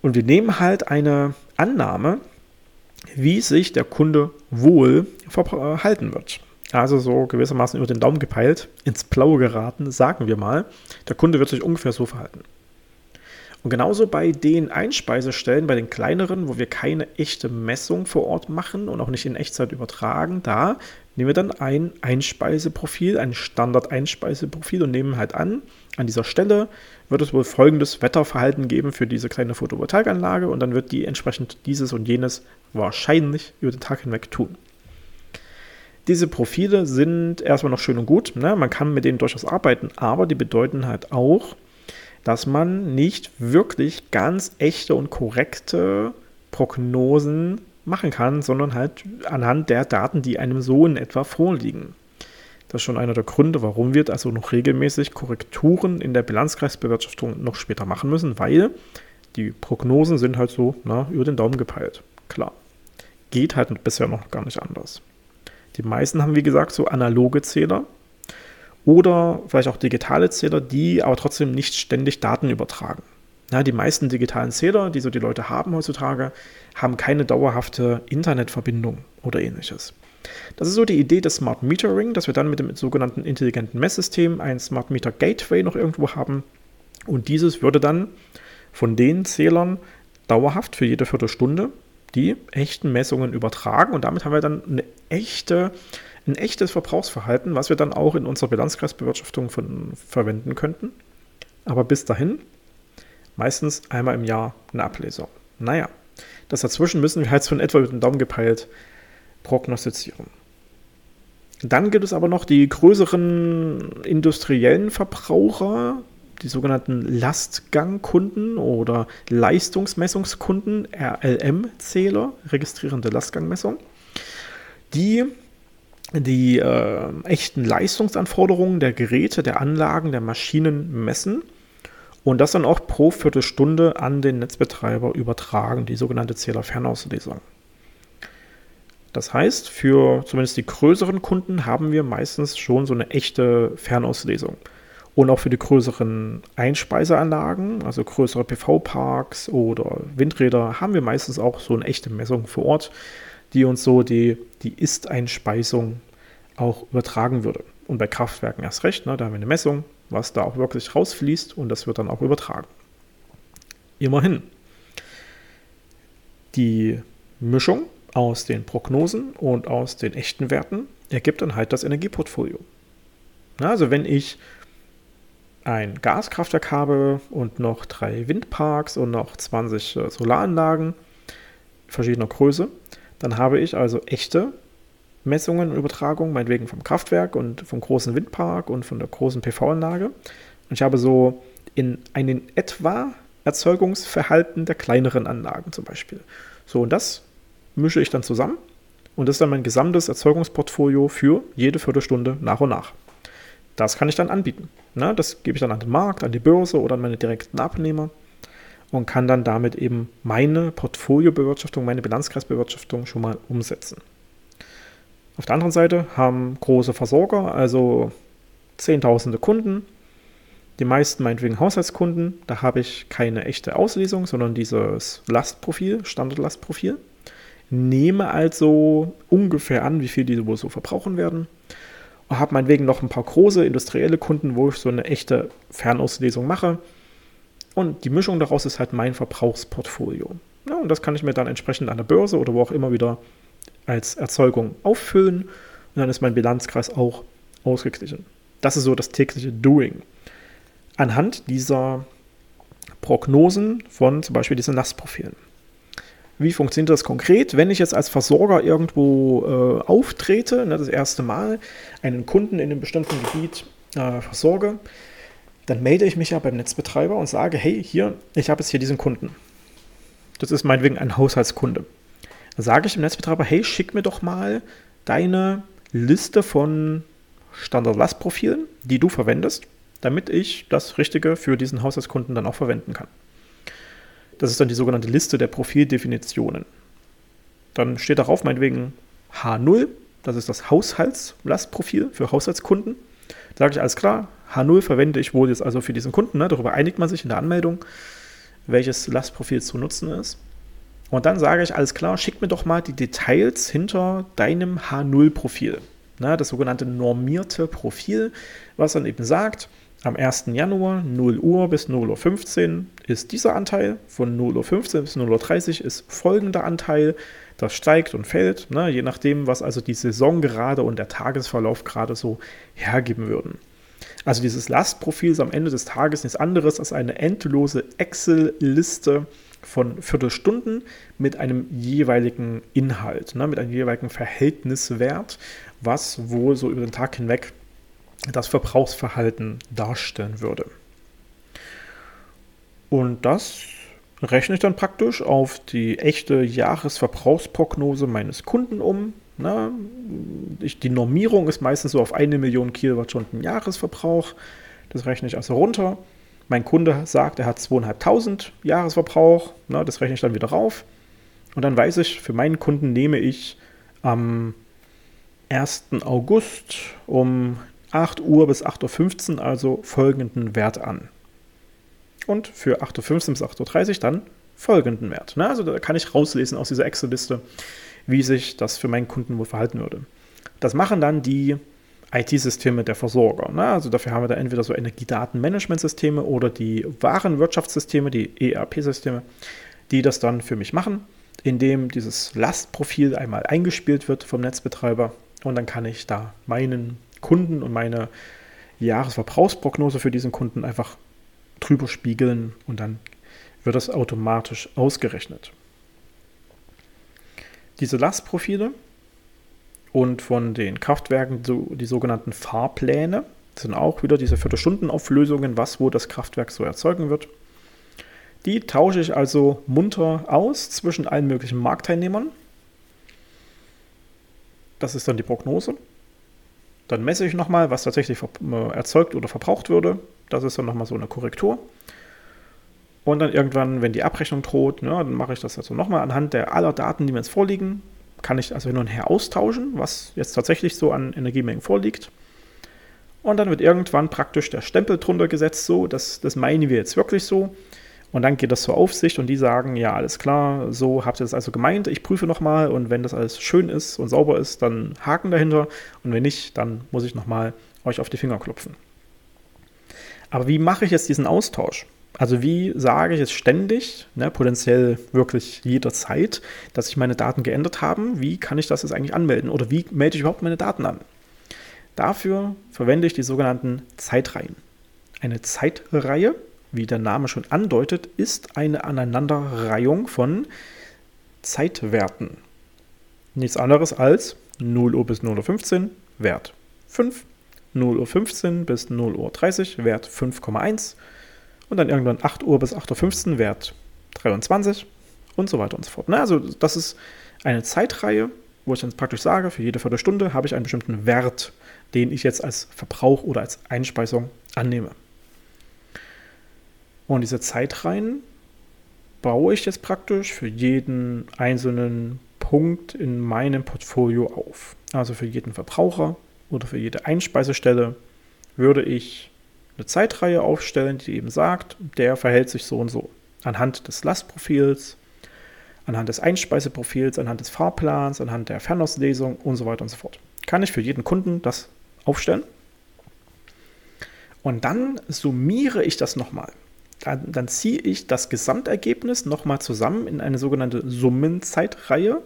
Und wir nehmen halt eine Annahme, wie sich der Kunde wohl verhalten wird. Also so gewissermaßen über den Daumen gepeilt, ins Blaue geraten, sagen wir mal, der Kunde wird sich ungefähr so verhalten. Und genauso bei den Einspeisestellen, bei den kleineren, wo wir keine echte Messung vor Ort machen und auch nicht in Echtzeit übertragen, da nehmen wir dann ein Einspeiseprofil, ein Standard-Einspeiseprofil und nehmen halt an, an dieser Stelle wird es wohl folgendes Wetterverhalten geben für diese kleine Photovoltaikanlage und dann wird die entsprechend dieses und jenes wahrscheinlich über den Tag hinweg tun. Diese Profile sind erstmal noch schön und gut, ne? man kann mit denen durchaus arbeiten, aber die bedeuten halt auch, dass man nicht wirklich ganz echte und korrekte Prognosen machen kann, sondern halt anhand der Daten, die einem so in etwa vorliegen. Das ist schon einer der Gründe, warum wir also noch regelmäßig Korrekturen in der Bilanzkreisbewirtschaftung noch später machen müssen, weil die Prognosen sind halt so na, über den Daumen gepeilt. Klar. Geht halt bisher noch gar nicht anders. Die meisten haben, wie gesagt, so analoge Zähler, oder vielleicht auch digitale Zähler, die aber trotzdem nicht ständig Daten übertragen. Ja, die meisten digitalen Zähler, die so die Leute haben heutzutage, haben keine dauerhafte Internetverbindung oder ähnliches. Das ist so die Idee des Smart Metering, dass wir dann mit dem sogenannten intelligenten Messsystem ein Smart Meter Gateway noch irgendwo haben. Und dieses würde dann von den Zählern dauerhaft für jede Viertelstunde die echten Messungen übertragen. Und damit haben wir dann eine echte ein echtes Verbrauchsverhalten, was wir dann auch in unserer Bilanzkreisbewirtschaftung von, verwenden könnten. Aber bis dahin meistens einmal im Jahr eine Ablesung. Naja, das dazwischen müssen wir halt so in etwa mit dem Daumen gepeilt prognostizieren. Dann gibt es aber noch die größeren industriellen Verbraucher, die sogenannten Lastgangkunden oder Leistungsmessungskunden, RLM-Zähler, registrierende Lastgangmessung, die die äh, echten Leistungsanforderungen der Geräte, der Anlagen, der Maschinen messen und das dann auch pro Viertelstunde an den Netzbetreiber übertragen, die sogenannte Zählerfernauslesung. Das heißt, für zumindest die größeren Kunden haben wir meistens schon so eine echte Fernauslesung. Und auch für die größeren Einspeiseanlagen, also größere PV-Parks oder Windräder, haben wir meistens auch so eine echte Messung vor Ort, die uns so die, die Ist-Einspeisung auch übertragen würde. Und bei Kraftwerken erst recht, ne, da haben wir eine Messung, was da auch wirklich rausfließt und das wird dann auch übertragen. Immerhin. Die Mischung aus den Prognosen und aus den echten Werten ergibt dann halt das Energieportfolio. Also wenn ich ein Gaskraftwerk habe und noch drei Windparks und noch 20 äh, Solaranlagen verschiedener Größe, dann habe ich also echte Messungen und Übertragungen, meinetwegen vom Kraftwerk und vom großen Windpark und von der großen PV-Anlage. Und ich habe so in einen etwa Erzeugungsverhalten der kleineren Anlagen zum Beispiel. So, und das mische ich dann zusammen und das ist dann mein gesamtes Erzeugungsportfolio für jede Viertelstunde nach und nach. Das kann ich dann anbieten. Ne? Das gebe ich dann an den Markt, an die Börse oder an meine direkten Abnehmer und kann dann damit eben meine Portfoliobewirtschaftung, meine Bilanzkreisbewirtschaftung schon mal umsetzen. Auf der anderen Seite haben große Versorger, also Zehntausende Kunden, die meisten meinetwegen Haushaltskunden, da habe ich keine echte Auslesung, sondern dieses Lastprofil, Standardlastprofil. Nehme also ungefähr an, wie viel die wohl so verbrauchen werden. Habe meinetwegen noch ein paar große industrielle Kunden, wo ich so eine echte Fernauslesung mache. Und die Mischung daraus ist halt mein Verbrauchsportfolio. Ja, und das kann ich mir dann entsprechend an der Börse oder wo auch immer wieder als Erzeugung auffüllen. Und dann ist mein Bilanzkreis auch ausgeglichen. Das ist so das tägliche Doing. Anhand dieser Prognosen von zum Beispiel diesen Lastprofilen. Wie funktioniert das konkret? Wenn ich jetzt als Versorger irgendwo äh, auftrete, ne, das erste Mal, einen Kunden in einem bestimmten Gebiet äh, versorge, dann melde ich mich ja beim Netzbetreiber und sage, hey, hier, ich habe jetzt hier diesen Kunden. Das ist meinetwegen ein Haushaltskunde. Dann sage ich dem Netzbetreiber, hey, schick mir doch mal deine Liste von Standard-Lastprofilen, die du verwendest, damit ich das Richtige für diesen Haushaltskunden dann auch verwenden kann. Das ist dann die sogenannte Liste der Profildefinitionen. Dann steht darauf meinetwegen H0, das ist das Haushaltslastprofil für Haushaltskunden. Da sage ich alles klar, H0 verwende ich wohl jetzt also für diesen Kunden. Ne? Darüber einigt man sich in der Anmeldung, welches Lastprofil zu nutzen ist. Und dann sage ich alles klar, schick mir doch mal die Details hinter deinem H0-Profil. Ne? Das sogenannte normierte Profil, was dann eben sagt, am 1. Januar 0 Uhr bis 0 Uhr 15 ist dieser Anteil, von 0 Uhr 15 bis 0 Uhr 30 ist folgender Anteil. Das steigt und fällt, ne, je nachdem, was also die Saison gerade und der Tagesverlauf gerade so hergeben würden. Also dieses Lastprofil ist am Ende des Tages nichts anderes als eine endlose Excel-Liste von Viertelstunden mit einem jeweiligen Inhalt, ne, mit einem jeweiligen Verhältniswert, was wohl so über den Tag hinweg das Verbrauchsverhalten darstellen würde. Und das rechne ich dann praktisch auf die echte Jahresverbrauchsprognose meines Kunden um. Na, ich, die Normierung ist meistens so auf eine Million Kilowattstunden Jahresverbrauch. Das rechne ich also runter. Mein Kunde sagt, er hat 2.500 Jahresverbrauch. Na, das rechne ich dann wieder rauf. Und dann weiß ich, für meinen Kunden nehme ich am 1. August um 8 Uhr bis 8.15 Uhr also folgenden Wert an. Und für 8.15 Uhr bis 8.30 Uhr dann folgenden Wert. Ne? Also da kann ich rauslesen aus dieser Excel-Liste, wie sich das für meinen Kunden wohl verhalten würde. Das machen dann die IT-Systeme der Versorger. Ne? Also dafür haben wir da entweder so Energiedatenmanagementsysteme oder die Warenwirtschaftssysteme, die ERP-Systeme, die das dann für mich machen, indem dieses Lastprofil einmal eingespielt wird vom Netzbetreiber und dann kann ich da meinen Kunden und meine Jahresverbrauchsprognose für diesen Kunden einfach drüber spiegeln und dann wird das automatisch ausgerechnet. Diese Lastprofile und von den Kraftwerken die sogenannten Fahrpläne sind auch wieder diese Viertelstundenauflösungen, was wo das Kraftwerk so erzeugen wird. Die tausche ich also munter aus zwischen allen möglichen Marktteilnehmern. Das ist dann die Prognose. Dann messe ich nochmal, was tatsächlich äh, erzeugt oder verbraucht würde. Das ist dann nochmal so eine Korrektur. Und dann irgendwann, wenn die Abrechnung droht, ja, dann mache ich das also nochmal anhand der aller Daten, die mir jetzt vorliegen. Kann ich also hin und her austauschen, was jetzt tatsächlich so an Energiemengen vorliegt. Und dann wird irgendwann praktisch der Stempel drunter gesetzt, so, das, das meinen wir jetzt wirklich so. Und dann geht das zur Aufsicht und die sagen, ja, alles klar, so habt ihr das also gemeint, ich prüfe nochmal und wenn das alles schön ist und sauber ist, dann Haken dahinter und wenn nicht, dann muss ich nochmal euch auf die Finger klopfen. Aber wie mache ich jetzt diesen Austausch? Also wie sage ich jetzt ständig, ne, potenziell wirklich jederzeit, dass sich meine Daten geändert haben? Wie kann ich das jetzt eigentlich anmelden? Oder wie melde ich überhaupt meine Daten an? Dafür verwende ich die sogenannten Zeitreihen. Eine Zeitreihe wie der Name schon andeutet, ist eine Aneinanderreihung von Zeitwerten. Nichts anderes als 0 Uhr bis 0 Uhr 15 Wert 5, 0 Uhr 15 bis 0 Uhr 30 Wert 5,1 und dann irgendwann 8 Uhr bis 8.15 Uhr Wert 23 und so weiter und so fort. Also das ist eine Zeitreihe, wo ich dann praktisch sage, für jede Viertelstunde habe ich einen bestimmten Wert, den ich jetzt als Verbrauch oder als Einspeisung annehme. Und diese Zeitreihen baue ich jetzt praktisch für jeden einzelnen Punkt in meinem Portfolio auf. Also für jeden Verbraucher oder für jede Einspeisestelle würde ich eine Zeitreihe aufstellen, die eben sagt, der verhält sich so und so. Anhand des Lastprofils, anhand des Einspeiseprofils, anhand des Fahrplans, anhand der Fernauslesung und so weiter und so fort. Kann ich für jeden Kunden das aufstellen. Und dann summiere ich das nochmal. Dann, dann ziehe ich das Gesamtergebnis nochmal zusammen in eine sogenannte Summenzeitreihe.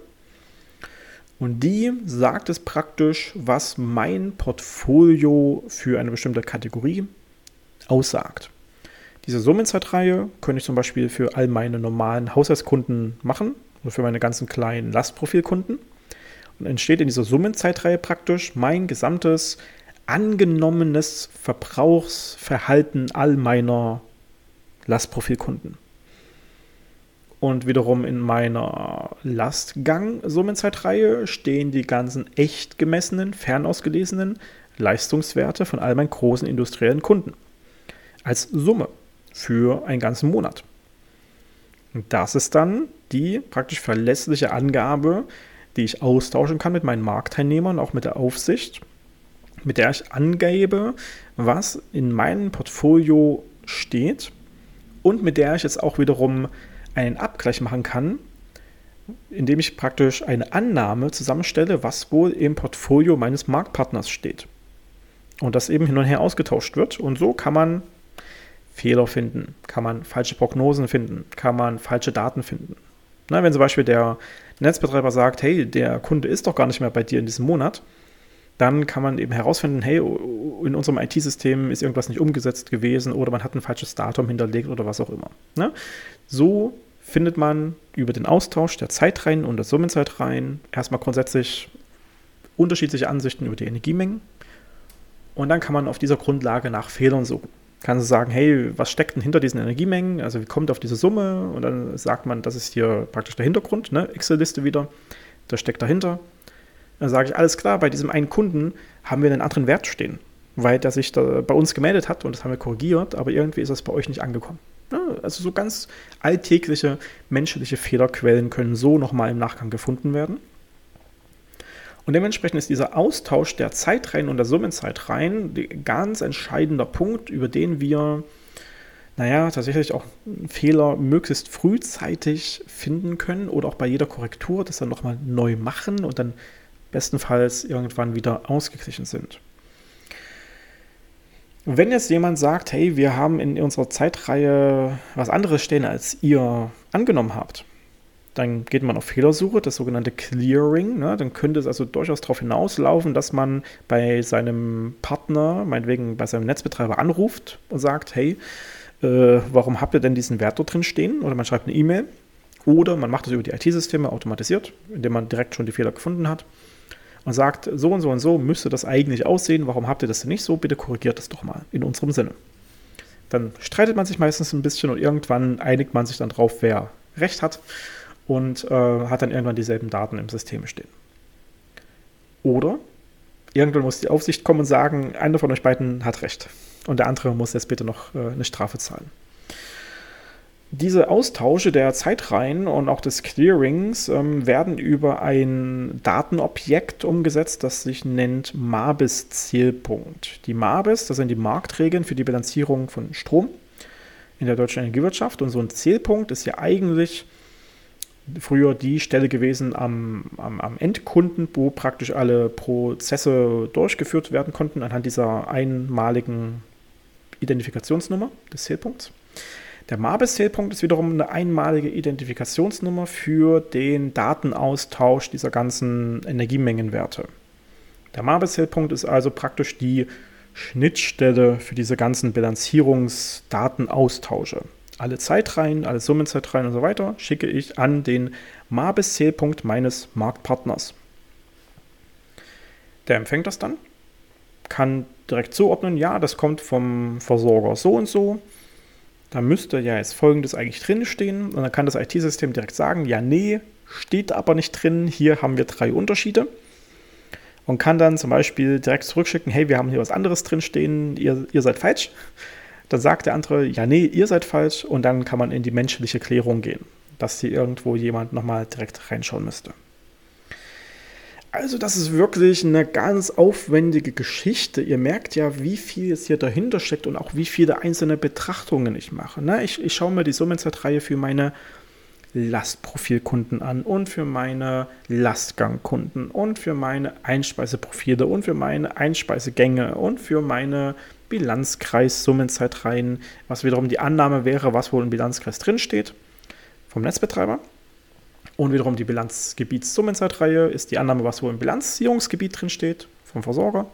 Und die sagt es praktisch, was mein Portfolio für eine bestimmte Kategorie aussagt. Diese Summenzeitreihe könnte ich zum Beispiel für all meine normalen Haushaltskunden machen oder für meine ganzen kleinen Lastprofilkunden. Und entsteht in dieser Summenzeitreihe praktisch mein gesamtes angenommenes Verbrauchsverhalten all meiner Lastprofilkunden. Und wiederum in meiner Lastgang-Summenzeitreihe stehen die ganzen echt gemessenen, fernausgelesenen Leistungswerte von all meinen großen industriellen Kunden als Summe für einen ganzen Monat. Und das ist dann die praktisch verlässliche Angabe, die ich austauschen kann mit meinen Marktteilnehmern, auch mit der Aufsicht, mit der ich angebe, was in meinem Portfolio steht und mit der ich jetzt auch wiederum einen Abgleich machen kann, indem ich praktisch eine Annahme zusammenstelle, was wohl im Portfolio meines Marktpartners steht. Und das eben hin und her ausgetauscht wird. Und so kann man Fehler finden, kann man falsche Prognosen finden, kann man falsche Daten finden. Na, wenn zum Beispiel der Netzbetreiber sagt, hey, der Kunde ist doch gar nicht mehr bei dir in diesem Monat, dann kann man eben herausfinden, hey, in unserem IT-System ist irgendwas nicht umgesetzt gewesen oder man hat ein falsches Datum hinterlegt oder was auch immer. Ne? So findet man über den Austausch der Zeitreihen und der Summenzeitreihen erstmal grundsätzlich unterschiedliche Ansichten über die Energiemengen und dann kann man auf dieser Grundlage nach Fehlern suchen kannst du sagen, hey, was steckt denn hinter diesen Energiemengen? Also wie kommt auf diese Summe? Und dann sagt man, das ist hier praktisch der Hintergrund, ne? Excel-Liste wieder, das steckt dahinter. Dann sage ich, alles klar, bei diesem einen Kunden haben wir einen anderen Wert stehen, weil der sich da bei uns gemeldet hat und das haben wir korrigiert, aber irgendwie ist das bei euch nicht angekommen. Also so ganz alltägliche menschliche Fehlerquellen können so nochmal im Nachgang gefunden werden. Und dementsprechend ist dieser Austausch der Zeitreihen und der Summenzeitreihen ein ganz entscheidender Punkt, über den wir, naja, tatsächlich auch Fehler möglichst frühzeitig finden können oder auch bei jeder Korrektur das dann nochmal neu machen und dann bestenfalls irgendwann wieder ausgeglichen sind. Wenn jetzt jemand sagt, hey, wir haben in unserer Zeitreihe was anderes stehen, als ihr angenommen habt, dann geht man auf Fehlersuche, das sogenannte Clearing. Ne? Dann könnte es also durchaus darauf hinauslaufen, dass man bei seinem Partner, meinetwegen bei seinem Netzbetreiber anruft und sagt, hey, äh, warum habt ihr denn diesen Wert dort drin stehen? Oder man schreibt eine E-Mail. Oder man macht das über die IT-Systeme automatisiert, indem man direkt schon die Fehler gefunden hat und sagt, so und so und so müsste das eigentlich aussehen, warum habt ihr das denn nicht so? Bitte korrigiert das doch mal in unserem Sinne. Dann streitet man sich meistens ein bisschen und irgendwann einigt man sich dann drauf, wer recht hat und äh, hat dann irgendwann dieselben Daten im System stehen. Oder irgendwann muss die Aufsicht kommen und sagen, einer von euch beiden hat recht und der andere muss jetzt bitte noch äh, eine Strafe zahlen. Diese Austausche der Zeitreihen und auch des Clearings ähm, werden über ein Datenobjekt umgesetzt, das sich nennt MABIS-Zielpunkt. Die MABIS, das sind die Marktregeln für die Bilanzierung von Strom in der deutschen Energiewirtschaft. Und so ein Zielpunkt ist ja eigentlich früher die Stelle gewesen am, am, am, Endkunden, wo praktisch alle Prozesse durchgeführt werden konnten anhand dieser einmaligen Identifikationsnummer des Zählpunkts. Der MABIS-Zählpunkt ist wiederum eine einmalige Identifikationsnummer für den Datenaustausch dieser ganzen Energiemengenwerte. Der MABIS-Zählpunkt ist also praktisch die Schnittstelle für diese ganzen Bilanzierungsdatenaustausche alle Zeitreihen, alle Summenzeitreihen und so weiter schicke ich an den MABIS-Zählpunkt meines Marktpartners. Der empfängt das dann, kann direkt zuordnen, ja, das kommt vom Versorger so und so da müsste ja jetzt folgendes eigentlich drinstehen und dann kann das IT-System direkt sagen, ja, nee, steht aber nicht drin, hier haben wir drei Unterschiede und kann dann zum Beispiel direkt zurückschicken, hey, wir haben hier was anderes drinstehen, ihr, ihr seid falsch. Dann sagt der andere, ja, nee, ihr seid falsch und dann kann man in die menschliche Klärung gehen, dass hier irgendwo jemand nochmal direkt reinschauen müsste. Also das ist wirklich eine ganz aufwendige Geschichte. Ihr merkt ja, wie viel jetzt hier dahinter steckt und auch wie viele einzelne Betrachtungen ich mache. Ne? Ich, ich schaue mir die Summenzeitreihe für meine Lastprofilkunden an und für meine Lastgangkunden und für meine Einspeiseprofile und für meine Einspeisegänge und für meine Bilanzkreis-Summenzeitreihen, was wiederum die Annahme wäre, was wohl im Bilanzkreis drinsteht vom Netzbetreiber. Und wiederum die Bilanzgebietssummenzeitreihe ist die Annahme, was wohl im Bilanzierungsgebiet drin steht, vom Versorger.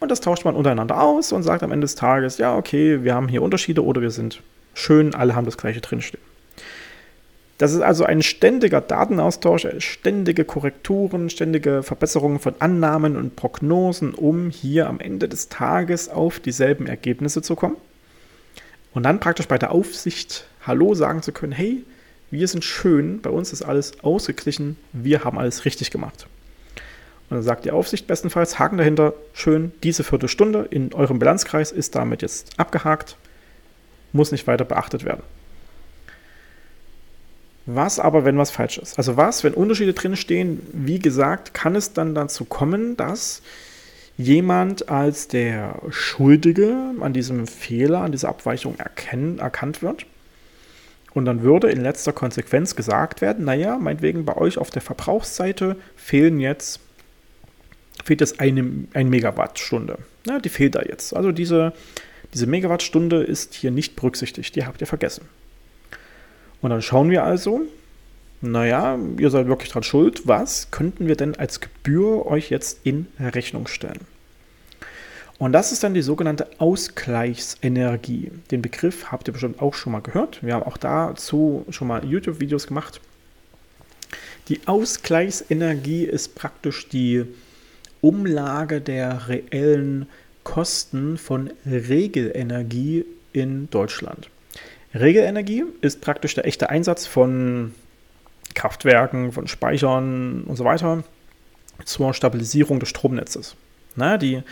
Und das tauscht man untereinander aus und sagt am Ende des Tages, ja, okay, wir haben hier Unterschiede oder wir sind schön, alle haben das gleiche drinstehen. Das ist also ein ständiger Datenaustausch, ständige Korrekturen, ständige Verbesserungen von Annahmen und Prognosen, um hier am Ende des Tages auf dieselben Ergebnisse zu kommen. Und dann praktisch bei der Aufsicht Hallo sagen zu können, hey, wir sind schön, bei uns ist alles ausgeglichen, wir haben alles richtig gemacht. Und dann sagt die Aufsicht bestenfalls, Haken dahinter, schön, diese Viertelstunde in eurem Bilanzkreis ist damit jetzt abgehakt, muss nicht weiter beachtet werden. Was aber, wenn was falsch ist? Also was, wenn Unterschiede drin stehen, wie gesagt, kann es dann dazu kommen, dass jemand als der Schuldige an diesem Fehler, an dieser Abweichung erkennen, erkannt wird und dann würde in letzter Konsequenz gesagt werden, naja, meinetwegen bei euch auf der Verbrauchsseite fehlen jetzt, fehlt jetzt eine, eine Megawattstunde. Ja, die fehlt da jetzt. Also diese, diese Megawattstunde ist hier nicht berücksichtigt, die habt ihr vergessen. Und dann schauen wir also, naja, ihr seid wirklich dran schuld, was könnten wir denn als Gebühr euch jetzt in Rechnung stellen? Und das ist dann die sogenannte Ausgleichsenergie. Den Begriff habt ihr bestimmt auch schon mal gehört. Wir haben auch dazu schon mal YouTube-Videos gemacht. Die Ausgleichsenergie ist praktisch die Umlage der reellen Kosten von Regelenergie in Deutschland. Regelenergie ist praktisch der echte Einsatz von Kraftwerken, von Speichern und so weiter zur Stabilisierung des Stromnetzes. Na, die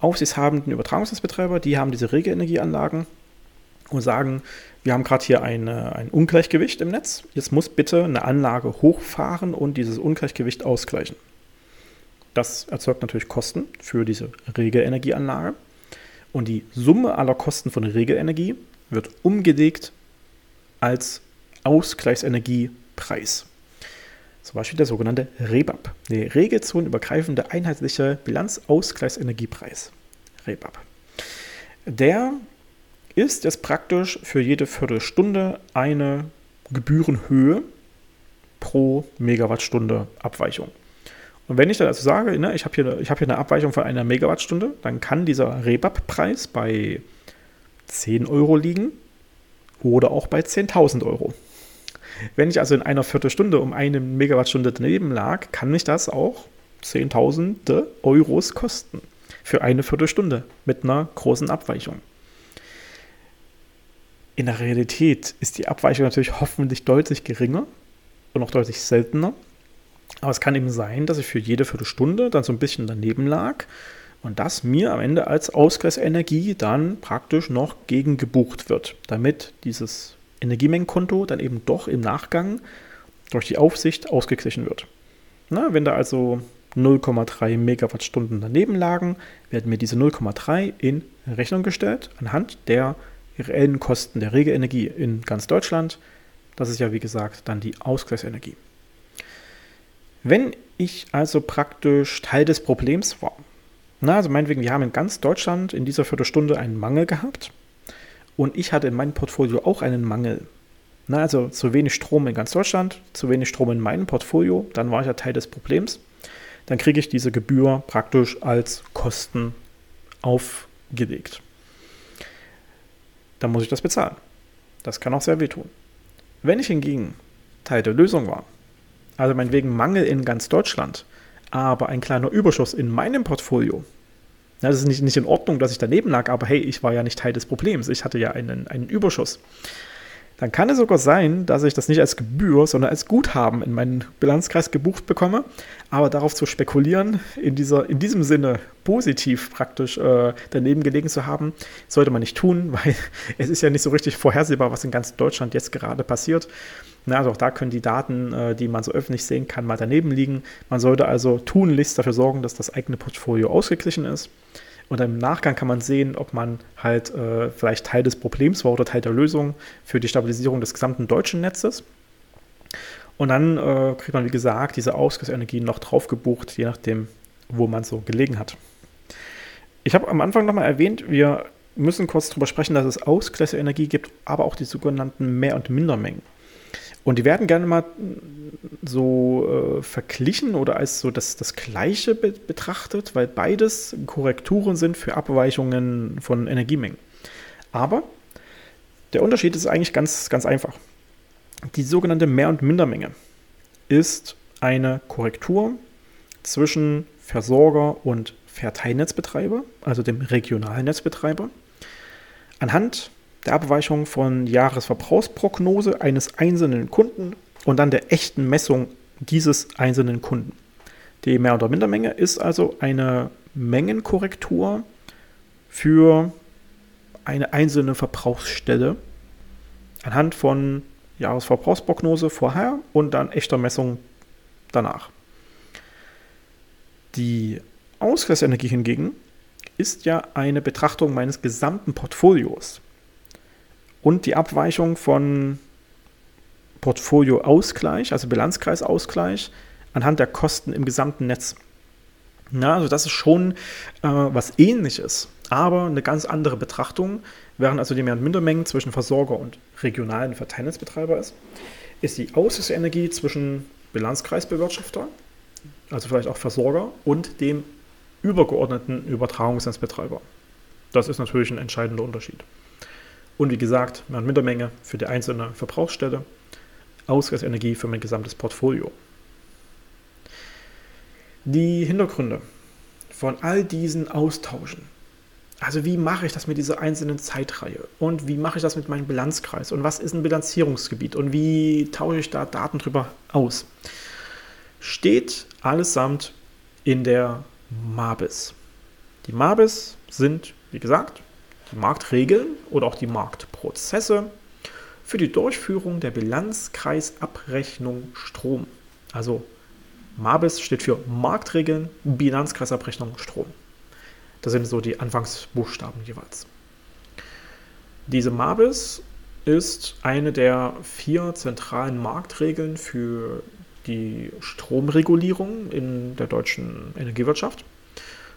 aufsichtshabenden Übertragungsnetzbetreiber, die haben diese Regelenergieanlagen und sagen, wir haben gerade hier eine, ein Ungleichgewicht im Netz. Jetzt muss bitte eine Anlage hochfahren und dieses Ungleichgewicht ausgleichen. Das erzeugt natürlich Kosten für diese Regelenergieanlage. Und die Summe aller Kosten von Regelenergie wird umgelegt als Ausgleichsenergiepreis. Zum Beispiel der sogenannte REBAP, der regelzonenübergreifende einheitliche Bilanzausgleichsenergiepreis. REBAP. Der ist jetzt praktisch für jede Viertelstunde eine Gebührenhöhe pro Megawattstunde Abweichung. Und wenn ich dann also sage, ne, ich habe hier, hab hier eine Abweichung von einer Megawattstunde, dann kann dieser REBAP-Preis bei 10 Euro liegen oder auch bei 10.000 Euro. Wenn ich also in einer Viertelstunde um eine Megawattstunde daneben lag, kann mich das auch Zehntausende Euros kosten. Für eine Viertelstunde mit einer großen Abweichung. In der Realität ist die Abweichung natürlich hoffentlich deutlich geringer und auch deutlich seltener. Aber es kann eben sein, dass ich für jede Viertelstunde dann so ein bisschen daneben lag und das mir am Ende als Ausgleichsenergie dann praktisch noch gegengebucht wird, damit dieses Energiemengenkonto dann eben doch im Nachgang durch die Aufsicht ausgeglichen wird. Na, wenn da also 0,3 Megawattstunden daneben lagen, werden mir diese 0,3 in Rechnung gestellt anhand der reellen Kosten der Regelenergie in ganz Deutschland. Das ist ja wie gesagt dann die Ausgleichsenergie. Wenn ich also praktisch Teil des Problems war, na, also meinetwegen, wir haben in ganz Deutschland in dieser Viertelstunde einen Mangel gehabt und ich hatte in meinem Portfolio auch einen Mangel. Na, also zu wenig Strom in ganz Deutschland, zu wenig Strom in meinem Portfolio, dann war ich ja Teil des Problems. Dann kriege ich diese Gebühr praktisch als Kosten aufgelegt. Dann muss ich das bezahlen. Das kann auch sehr wehtun. Wenn ich hingegen Teil der Lösung war, also meinetwegen Mangel in ganz Deutschland, aber ein kleiner Überschuss in meinem Portfolio, Ja, das ist nicht, nicht in Ordnung, dass ich daneben lag, aber hey, ich war ja nicht Teil des Problems. Ich hatte ja einen, einen Überschuss. Dann kann es sogar sein, dass ich das nicht als Gebühr, sondern als Guthaben in meinen Bilanzkreis gebucht bekomme. Aber darauf zu spekulieren, in, dieser, in diesem Sinne positiv praktisch äh, daneben gelegen zu haben, sollte man nicht tun, weil es ist ja nicht so richtig vorhersehbar, was in ganz Deutschland jetzt gerade passiert. Na, also auch da können die Daten, äh, die man so öffentlich sehen kann, mal daneben liegen. Man sollte also tunlichst dafür sorgen, dass das eigene Portfolio ausgeglichen ist. Und im Nachgang kann man sehen, ob man halt äh, vielleicht Teil des Problems war oder Teil der Lösung für die Stabilisierung des gesamten deutschen Netzes. Und dann äh, kriegt man, wie gesagt, diese Ausgleichsenergie noch drauf gebucht, je nachdem, wo man so gelegen hat. Ich habe am Anfang nochmal erwähnt, wir müssen kurz darüber sprechen, dass es Ausgleichsenergie gibt, aber auch die sogenannten Mehr- und Mindermengen. Und die werden gerne mal so äh, verglichen oder als so das, das Gleiche be betrachtet, weil beides Korrekturen sind für Abweichungen von Energiemengen. Aber der Unterschied ist eigentlich ganz, ganz einfach. Die sogenannte Mehr- und Mindermenge ist eine Korrektur zwischen Versorger und Verteilnetzbetreiber, also dem regionalen Netzbetreiber, anhand der Abweichung von Jahresverbrauchsprognose eines einzelnen Kunden und dann der echten Messung dieses einzelnen Kunden. Die Mehr- oder Mindermenge ist also eine Mengenkorrektur für eine einzelne Verbrauchsstelle anhand von Jahresverbrauchsprognose vorher und dann echter Messung danach. Die Ausgleichsenergie hingegen ist ja eine Betrachtung meines gesamten Portfolios und die Abweichung von Portfolioausgleich, also Bilanzkreisausgleich, anhand der Kosten im gesamten Netz. Na, also das ist schon äh, was ähnliches, aber eine ganz andere Betrachtung, während also die Mehr- und Mindermengen zwischen Versorger und regionalen Verteilnetzbetreiber ist, ist die Auslösenergie zwischen Bilanzkreisbewirtschafter, also vielleicht auch Versorger, und dem übergeordneten Übertragungsnetzbetreiber. Das ist natürlich ein entscheidender Unterschied. Und wie gesagt, und Mindermenge für die einzelne Verbrauchsstelle, Ausgleichsenergie für mein gesamtes Portfolio. Die Hintergründe von all diesen Austauschen. Also wie mache ich das mit dieser einzelnen Zeitreihe? Und wie mache ich das mit meinem Bilanzkreis? Und was ist ein Bilanzierungsgebiet? Und wie tausche ich da Daten drüber aus? Steht allesamt in der MABIS. Die MABIS sind, wie gesagt, die Marktregeln oder auch die Marktprozesse für die Durchführung der Bilanzkreisabrechnung Strom. Also MABIS steht für Marktregeln, Bilanzkreisabrechnung Strom. Das sind so die Anfangsbuchstaben jeweils. Diese MABIS ist eine der vier zentralen Marktregeln für die Stromregulierung in der deutschen Energiewirtschaft.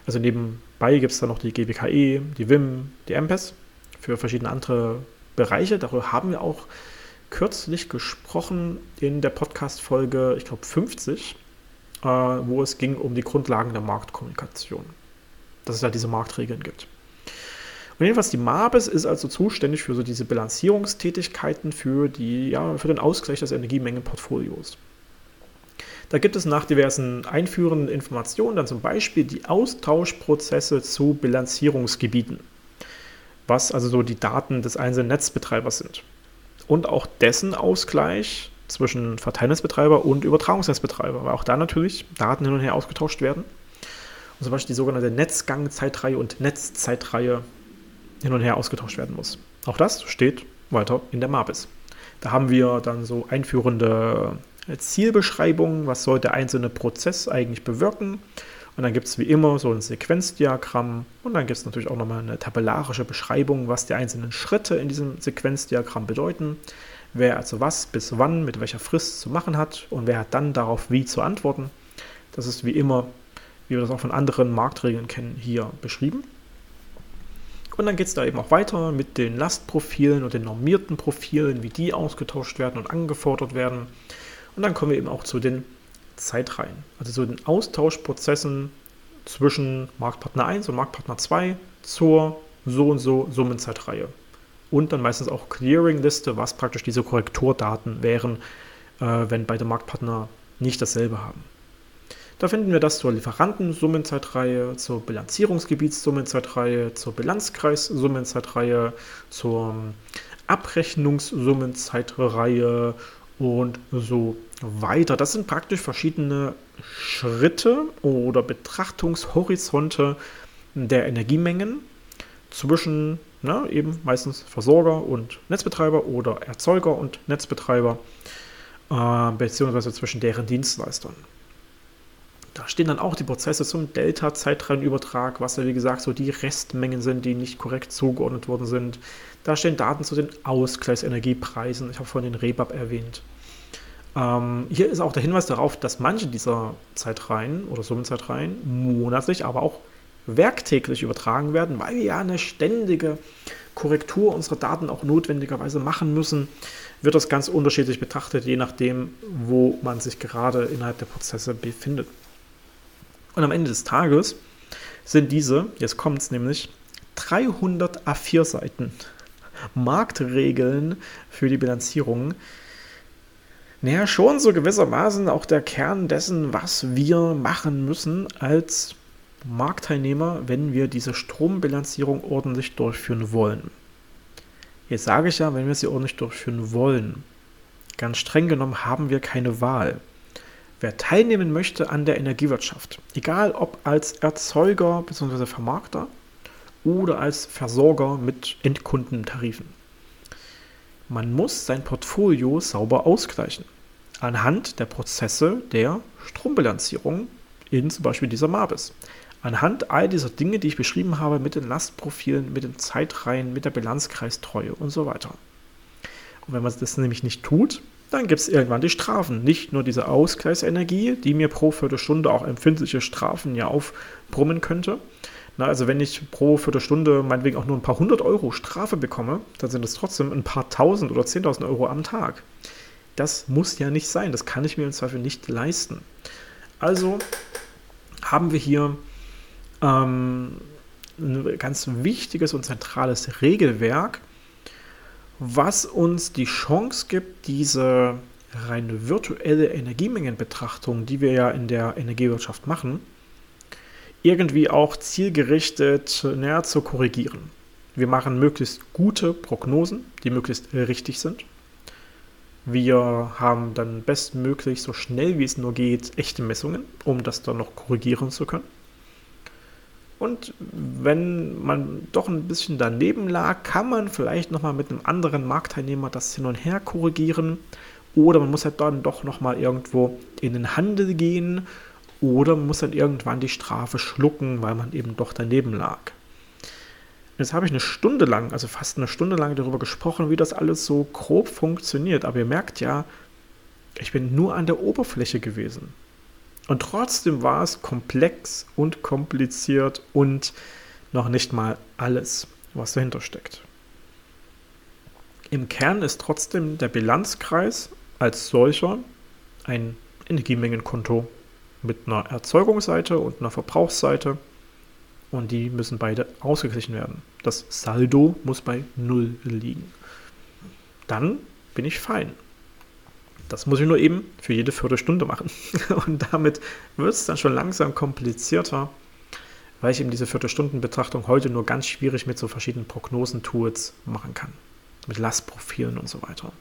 Also nebenbei gibt es da noch die GWKE, die WIM, die MPES für verschiedene andere Bereiche. Darüber haben wir auch kürzlich gesprochen in der Podcast-Folge, ich glaube 50, äh, wo es ging um die Grundlagen der Marktkommunikation. Dass es da diese Marktregeln gibt. Und jedenfalls die MABES ist also zuständig für so diese Bilanzierungstätigkeiten für, die, ja, für den Ausgleich des Energiemengenportfolios. Da gibt es nach diversen einführenden Informationen dann zum Beispiel die Austauschprozesse zu Bilanzierungsgebieten, was also so die Daten des einzelnen Netzbetreibers sind. Und auch dessen Ausgleich zwischen Verteilnetzbetreiber und Übertragungsnetzbetreiber, weil auch da natürlich Daten hin und her ausgetauscht werden. Und zum Beispiel die sogenannte Netzgangzeitreihe und Netzzeitreihe hin und her ausgetauscht werden muss. Auch das steht weiter in der MABIS. Da haben wir dann so einführende Zielbeschreibung, was soll der einzelne Prozess eigentlich bewirken. Und dann gibt es wie immer so ein Sequenzdiagramm und dann gibt es natürlich auch nochmal eine tabellarische Beschreibung, was die einzelnen Schritte in diesem Sequenzdiagramm bedeuten, wer also was bis wann mit welcher Frist zu machen hat und wer hat dann darauf wie zu antworten. Das ist wie immer, wie wir das auch von anderen Marktregeln kennen, hier beschrieben. Und dann geht es da eben auch weiter mit den Lastprofilen und den normierten Profilen, wie die ausgetauscht werden und angefordert werden. Und dann kommen wir eben auch zu den Zeitreihen, also zu den Austauschprozessen zwischen Marktpartner 1 und Marktpartner 2 zur so und so Summenzeitreihe. Und dann meistens auch Clearing-Liste, was praktisch diese Korrekturdaten wären, äh, wenn beide Marktpartner nicht dasselbe haben. Da finden wir das zur Lieferantensummenzeitreihe, zur Bilanzierungsgebietssummenzeitreihe, zur Bilanzkreissummenzeitreihe, zur Abrechnungssummenzeitreihe und so weiter. Das sind praktisch verschiedene Schritte oder Betrachtungshorizonte der Energiemengen zwischen na, ne, eben meistens Versorger und Netzbetreiber oder Erzeuger und Netzbetreiber, äh, beziehungsweise zwischen deren Dienstleistern. Da stehen dann auch die Prozesse zum Delta-Zeitreihenübertrag, was ja wie gesagt so die Restmengen sind, die nicht korrekt zugeordnet worden sind. Da stehen Daten zu den Ausgleichsenergiepreisen. Ich habe vorhin den Rebab erwähnt. Ähm, hier ist auch der Hinweis darauf, dass manche dieser Zeitreihen oder Summenzeitreihen monatlich, aber auch werktäglich übertragen werden, weil wir ja eine ständige Korrektur unserer Daten auch notwendigerweise machen müssen, wird das ganz unterschiedlich betrachtet, je nachdem, wo man sich gerade innerhalb der Prozesse befindet. Und am Ende des Tages sind diese, jetzt kommt es nämlich, 300 A4 Seiten Marktregeln für die Bilanzierung. Naja, schon so gewissermaßen auch der Kern dessen, was wir machen müssen als Marktteilnehmer, wenn wir diese Strombilanzierung ordentlich durchführen wollen. Jetzt sage ich ja, wenn wir sie ordentlich durchführen wollen. Ganz streng genommen haben wir keine Wahl. Wer teilnehmen möchte an der Energiewirtschaft, egal ob als Erzeuger bzw. Vermarkter oder als Versorger mit Endkundentarifen, man muss sein Portfolio sauber ausgleichen anhand der Prozesse der Strombilanzierung in zum Beispiel dieser Mabis anhand all dieser Dinge, die ich beschrieben habe, mit den Lastprofilen, mit den Zeitreihen, mit der Bilanzkreistreue und so weiter. Und wenn man das nämlich nicht tut, dann gibt es irgendwann die Strafen. Nicht nur diese Ausgleichsenergie, die mir pro Viertelstunde auch empfindliche Strafen ja aufbrummen könnte. Na, also wenn ich pro Viertelstunde meinetwegen auch nur ein paar hundert Euro Strafe bekomme, dann sind es trotzdem ein paar tausend oder zehntausend Euro am Tag. Das muss ja nicht sein. Das kann ich mir im Zweifel nicht leisten. Also haben wir hier ähm, ein ganz wichtiges und zentrales Regelwerk, was uns die Chance gibt, diese reine virtuelle Energiemengenbetrachtung, die wir ja in der Energiewirtschaft machen, irgendwie auch zielgerichtet näher zu korrigieren. Wir machen möglichst gute Prognosen, die möglichst richtig sind. Wir haben dann bestmöglich so schnell wie es nur geht echte Messungen, um das dann noch korrigieren zu können. Und wenn man doch ein bisschen daneben lag, kann man vielleicht nochmal mit einem anderen Marktteilnehmer das hin und her korrigieren. Oder man muss halt dann doch nochmal irgendwo in den Handel gehen. Oder man muss dann irgendwann die Strafe schlucken, weil man eben doch daneben lag. Jetzt habe ich eine Stunde lang, also fast eine Stunde lang darüber gesprochen, wie das alles so grob funktioniert. Aber ihr merkt ja, ich bin nur an der Oberfläche gewesen. Und trotzdem war es komplex und kompliziert und noch nicht mal alles, was dahinter steckt. Im Kern ist trotzdem der Bilanzkreis als solcher ein Energiemengenkonto mit einer Erzeugungsseite und einer Verbrauchsseite und die müssen beide ausgeglichen werden. Das Saldo muss bei 0 liegen. Dann bin ich fein. Das muss ich nur eben für jede Viertelstunde machen. Und damit wird es dann schon langsam komplizierter, weil ich eben diese Viertelstundenbetrachtung heute nur ganz schwierig mit so verschiedenen Prognosentools machen kann. Mit Lastprofilen und so weiter.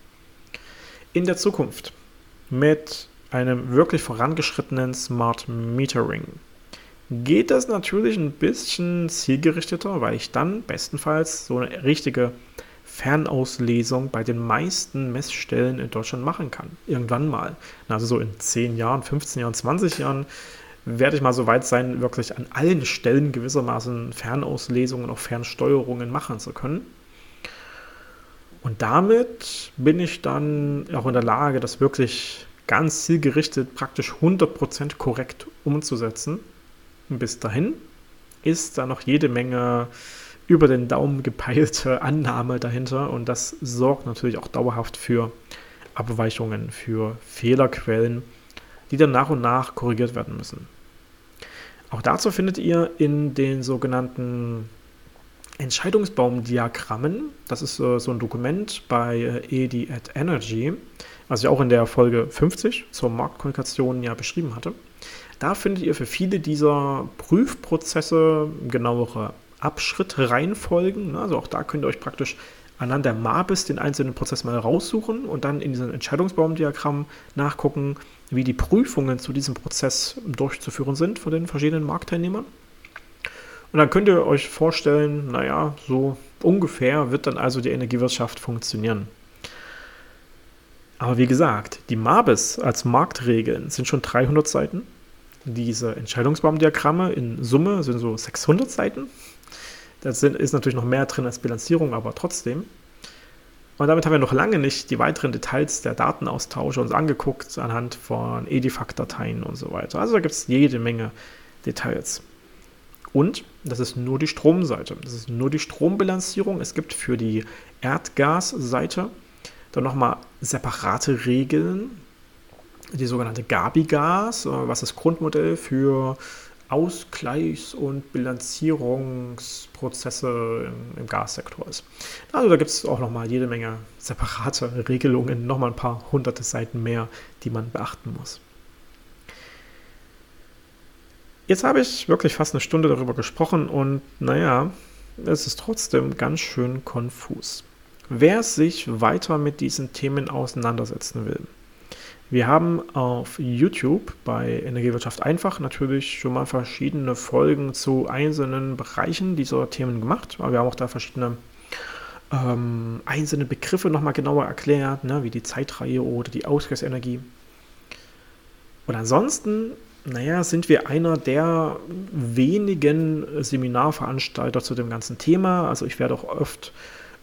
In der Zukunft mit einem wirklich vorangeschrittenen Smart Metering geht das natürlich ein bisschen zielgerichteter, weil ich dann bestenfalls so eine richtige Fernauslesung bei den meisten Messstellen in Deutschland machen kann. Irgendwann mal. Also so in 10 Jahren, 15 Jahren, 20 Jahren werde ich mal so weit sein, wirklich an allen Stellen gewissermaßen Fernauslesungen, auch Fernsteuerungen machen zu können. Und damit bin ich dann auch in der Lage, das wirklich ganz zielgerichtet, praktisch 100% korrekt umzusetzen. Und bis dahin ist da noch jede Menge über den Daumen gepeilte Annahme dahinter und das sorgt natürlich auch dauerhaft für Abweichungen, für Fehlerquellen, die dann nach und nach korrigiert werden müssen. Auch dazu findet ihr in den sogenannten Entscheidungsbaumdiagrammen, das ist äh, so ein Dokument bei äh, EDI at Energy, was ich auch in der Folge 50 zur Marktkommunikation ja beschrieben hatte. Da findet ihr für viele dieser Prüfprozesse genauere Abschrittreihenfolgen. Ne? Also auch da könnt ihr euch praktisch anhand der MABIS den einzelnen Prozess mal raussuchen und dann in diesem Entscheidungsbaumdiagramm nachgucken, wie die Prüfungen zu diesem Prozess durchzuführen sind von den verschiedenen Marktteilnehmern. Und dann könnt ihr euch vorstellen, naja, so ungefähr wird dann also die Energiewirtschaft funktionieren. Aber wie gesagt, die MABIS als Marktregeln sind schon 300 Seiten. Diese Entscheidungsbaumdiagramme in Summe sind so 600 Seiten. Da ist natürlich noch mehr drin als Bilanzierung, aber trotzdem. Und damit haben wir noch lange nicht die weiteren Details der Datenaustausche uns angeguckt, anhand von Edifact-Dateien und so weiter. Also da gibt es jede Menge Details. Und das ist nur die Stromseite. Das ist nur die Strombilanzierung. Es gibt für die Erdgasseite dann nochmal separate Regeln, die sogenannte Gabi-Gas, äh, was das Grundmodell für Ausgleichs- und Bilanzierungsprozesse im, im Gassektor ist. Also da gibt es auch nochmal jede Menge separate Regelungen, nochmal ein paar hunderte Seiten mehr, die man beachten muss. Jetzt habe ich wirklich fast eine Stunde darüber gesprochen und naja, es ist trotzdem ganz schön konfus. Wer sich weiter mit diesen Themen auseinandersetzen will, wir haben auf YouTube bei Energiewirtschaft einfach natürlich schon mal verschiedene Folgen zu einzelnen Bereichen dieser Themen gemacht. Wir haben auch da verschiedene ähm, einzelne Begriffe nochmal genauer erklärt, ne, wie die Zeitreihe oder die Ausgleichsenergie. Und ansonsten, naja, sind wir einer der wenigen Seminarveranstalter zu dem ganzen Thema. Also ich werde auch oft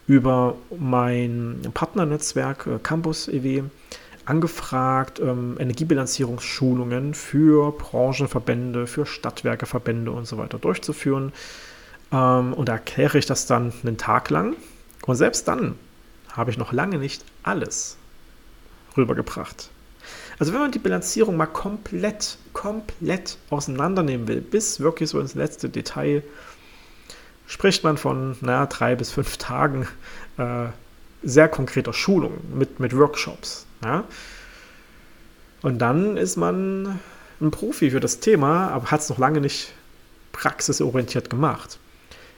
über mein Partnernetzwerk äh, Campus EW angefragt, ähm, Energiebilanzierungsschulungen für Branchenverbände, für Stadtwerkeverbände und so weiter durchzuführen. Ähm, und da erkläre ich das dann einen Tag lang. Und selbst dann habe ich noch lange nicht alles rübergebracht. Also wenn man die Bilanzierung mal komplett, komplett auseinandernehmen will, bis wirklich so ins letzte Detail, spricht man von naja, drei bis fünf Tagen äh, sehr konkreter Schulung mit, mit Workshops. Ja? Und dann ist man ein Profi für das Thema, aber hat es noch lange nicht praxisorientiert gemacht.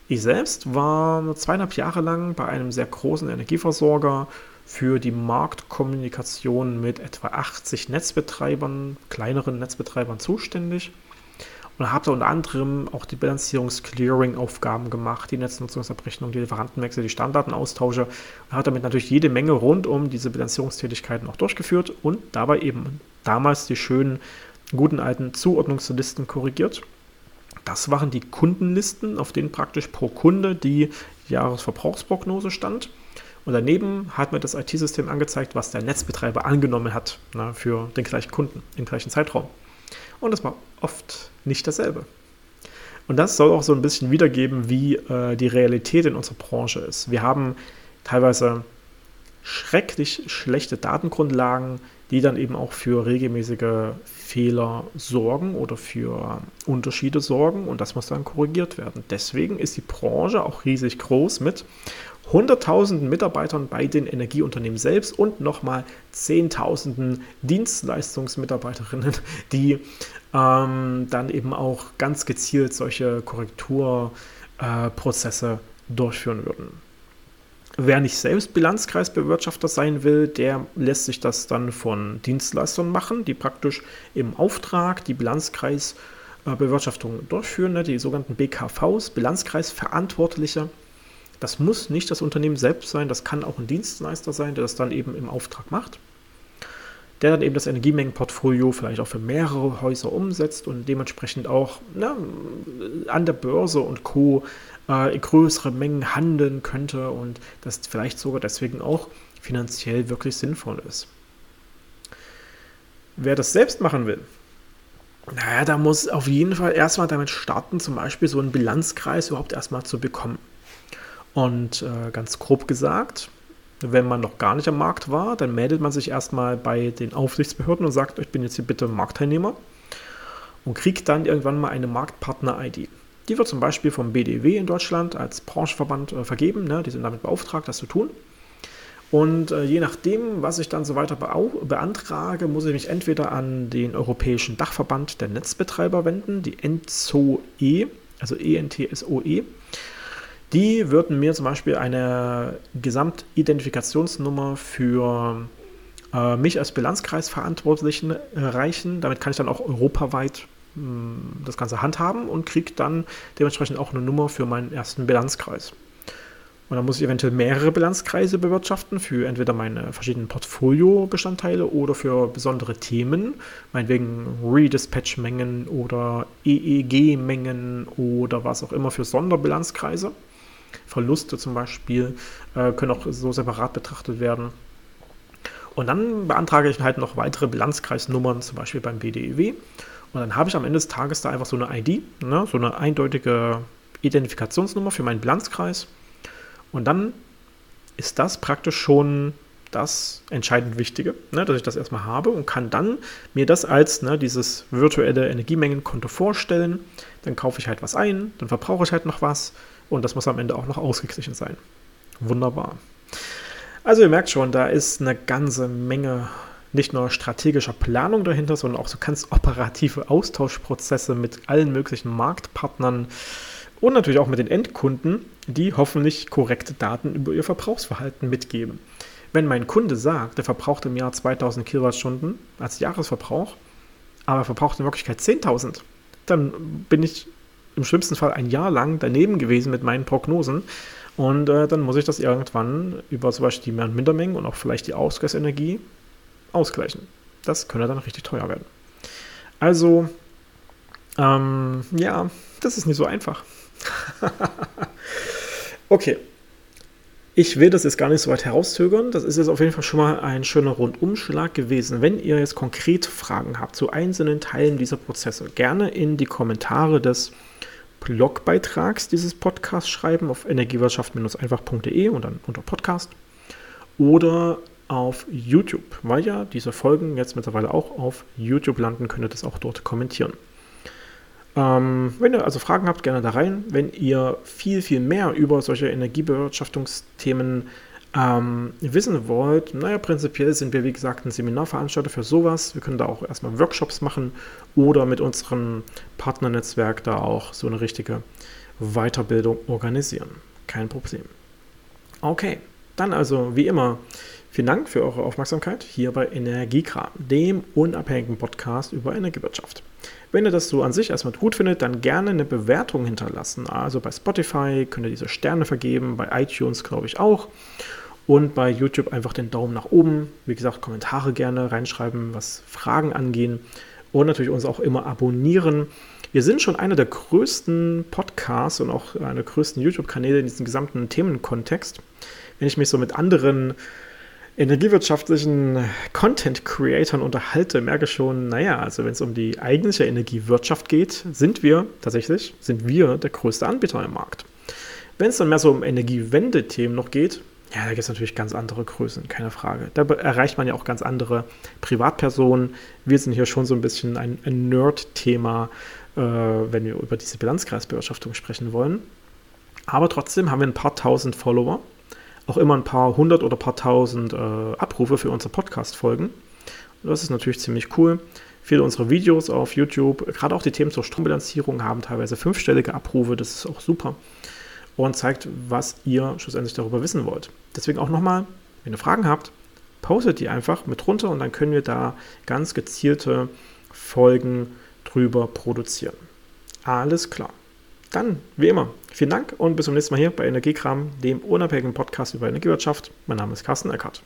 Ich selbst war zweieinhalb Jahre lang bei einem sehr großen Energieversorger für die Marktkommunikation mit etwa 80 Netzbetreibern, kleineren Netzbetreibern zuständig und habe da unter anderem auch die Bilanzierungs-Clearing-Aufgaben gemacht, die Netznutzungsabrechnung, die Lieferantenwechsel, die Standardenaustausche und habe damit natürlich jede Menge rund um diese Bilanzierungstätigkeiten auch durchgeführt und dabei eben damals die schönen, guten alten Zuordnungslisten korrigiert. Das waren die Kundenlisten, auf denen praktisch pro Kunde die Jahresverbrauchsprognose stand. Und daneben hat mir das IT-System angezeigt, was der Netzbetreiber angenommen hat na, für den gleichen Kunden im gleichen Zeitraum. Und das war oft nicht dasselbe. Und das soll auch so ein bisschen wiedergeben, wie äh, die Realität in unserer Branche ist. Wir haben teilweise schrecklich schlechte Datengrundlagen, die dann eben auch für regelmäßige Fehler sorgen oder für Unterschiede sorgen und das muss dann korrigiert werden. Deswegen ist die Branche auch riesig groß mit Hunderttausenden Mitarbeitern bei den Energieunternehmen selbst und nochmal Zehntausenden Dienstleistungsmitarbeiterinnen, die ähm, dann eben auch ganz gezielt solche Korrekturprozesse äh, durchführen würden. Wer nicht selbst Bilanzkreisbewirtschafter sein will, der lässt sich das dann von Dienstleistern machen, die praktisch im Auftrag die Bilanzkreisbewirtschaftung durchführen, ne, die sogenannten BKVs, Bilanzkreisverantwortliche. Das muss nicht das Unternehmen selbst sein, das kann auch ein Dienstleister sein, der das dann eben im Auftrag macht. Der dann eben das Energiemengenportfolio vielleicht auch für mehrere Häuser umsetzt und dementsprechend auch na, an der Börse und Co. Äh, größere Mengen handeln könnte und das vielleicht sogar deswegen auch finanziell wirklich sinnvoll ist. Wer das selbst machen will, naja, da muss auf jeden Fall erstmal damit starten, zum Beispiel so einen Bilanzkreis überhaupt erstmal zu bekommen. Und äh, ganz grob gesagt, wenn man noch gar nicht am Markt war, dann meldet man sich erstmal bei den Aufsichtsbehörden und sagt, ich bin jetzt hier bitte Marktteilnehmer und kriegt dann irgendwann mal eine Marktpartner-ID. Die wird zum Beispiel vom BDW in Deutschland als Branchenverband äh, vergeben. Ne? Die sind damit beauftragt, das zu tun. Und äh, je nachdem, was ich dann so weiter beantrage, muss ich mich entweder an den Europäischen Dachverband der Netzbetreiber wenden, die ENTSOE, also ENTSOE. Die würden mir zum Beispiel eine Gesamtidentifikationsnummer für äh, mich als Bilanzkreisverantwortlichen reichen. Damit kann ich dann auch europaweit mh, hm, das Ganze handhaben und kriege dann dementsprechend auch eine Nummer für meinen ersten Bilanzkreis. Und dann muss ich eventuell mehrere Bilanzkreise bewirtschaften für entweder meine verschiedenen Portfolio-Bestandteile oder für besondere Themen, meinetwegen Redispatch-Mengen oder EEG-Mengen oder was auch immer für Sonderbilanzkreise. Verluste zum Beispiel äh, können auch so separat betrachtet werden. Und dann beantrage ich halt noch weitere Bilanzkreisnummern, zum Beispiel beim BDEW. Und dann habe ich am Ende des Tages da einfach so eine ID, ne, so eine eindeutige Identifikationsnummer für meinen Bilanzkreis. Und dann ist das praktisch schon das entscheidend Wichtige, ne, dass ich das erstmal habe und kann dann mir das als ne, dieses virtuelle Energiemengenkonto vorstellen. Dann kaufe ich halt was ein, dann verbrauche ich halt noch was und das muss am Ende auch noch ausgeglichen sein. Wunderbar. Also ihr merkt schon, da ist eine ganze Menge nicht nur strategischer Planung dahinter, sondern auch so ganz operative Austauschprozesse mit allen möglichen Marktpartnern und natürlich auch mit den Endkunden, die hoffentlich korrekte Daten über ihr Verbrauchsverhalten mitgeben. Wenn mein Kunde sagt, er verbraucht im Jahr 2000 Kilowattstunden als Jahresverbrauch, aber er verbraucht in Wirklichkeit 10.000, dann bin ich im schlimmsten Fall ein Jahr lang daneben gewesen mit meinen Prognosen. Und äh, dann muss ich das irgendwann über zum Beispiel die Mehr- und Mindermengen und auch vielleicht die Ausgleichsenergie ausgleichen. Das könnte dann richtig teuer werden. Also, ähm, ja, das ist nicht so einfach. okay. Ich will das jetzt gar nicht so weit herauszögern. Das ist jetzt auf jeden Fall schon mal ein schöner Rundumschlag gewesen. Wenn ihr jetzt konkret Fragen habt zu einzelnen Teilen dieser Prozesse, gerne in die Kommentare des Blogbeitrags dieses Podcasts schreiben auf energiewirtschaft-einfach.de und dann unter Podcast oder auf YouTube, weil ja diese Folgen jetzt mittlerweile auch auf YouTube landen, könnt ihr das auch dort kommentieren. Ähm, wenn ihr also Fragen habt, gerne da rein. Wenn ihr viel, viel mehr über solche Energiebewirtschaftungsthemen ähm, wissen wollt, naja, prinzipiell sind wir, wie gesagt, ein Seminarveranstalter für sowas. Wir können da auch erstmal Workshops machen oder mit unserem Partnernetzwerk da auch so eine richtige Weiterbildung organisieren. Kein Problem. Okay, dann also wie immer vielen Dank für eure Aufmerksamkeit hier bei Energiekram, dem unabhängigen Podcast über Energiewirtschaft. Wenn ihr das so an sich erstmal gut findet, dann gerne eine Bewertung hinterlassen. Also bei Spotify könnt ihr diese Sterne vergeben, bei iTunes glaube ich auch. Und bei YouTube einfach den Daumen nach oben. Wie gesagt, Kommentare gerne reinschreiben, was Fragen angehen. Und natürlich uns auch immer abonnieren. Wir sind schon einer der größten Podcasts und auch einer der größten YouTube-Kanäle in diesem gesamten Themenkontext. Wenn ich mich so mit anderen energiewirtschaftlichen Content-Creatern unterhalte, merke schon, naja, also wenn es um die eigentliche Energiewirtschaft geht, sind wir tatsächlich, sind wir der größte Anbieter im Markt. Wenn es dann mehr so um Energiewende-Themen noch geht, ja, da gibt es natürlich ganz andere Größen, keine Frage. Da erreicht man ja auch ganz andere Privatpersonen. Wir sind hier schon so ein bisschen ein, Nerd-Thema, äh, wenn wir über diese Bilanzkreisbewirtschaftung sprechen wollen. Aber trotzdem haben wir ein paar tausend Follower auch immer ein paar hundert oder paar tausend äh, Abrufe für unsere Podcast-Folgen. Das ist natürlich ziemlich cool. Viele unserer Videos auf YouTube, gerade auch die Themen zur Strombilanzierung, haben teilweise fünfstellige Abrufe. Das ist auch super und zeigt, was ihr schlussendlich darüber wissen wollt. Deswegen auch nochmal, wenn ihr Fragen habt, postet die einfach mit runter und dann können wir da ganz gezielte Folgen drüber produzieren. Alles klar. Dann, wie immer, vielen Dank und bis zum nächsten Mal hier bei Energiekram, dem unabhängigen Podcast über Energiewirtschaft. Mein Name ist Carsten Eckert.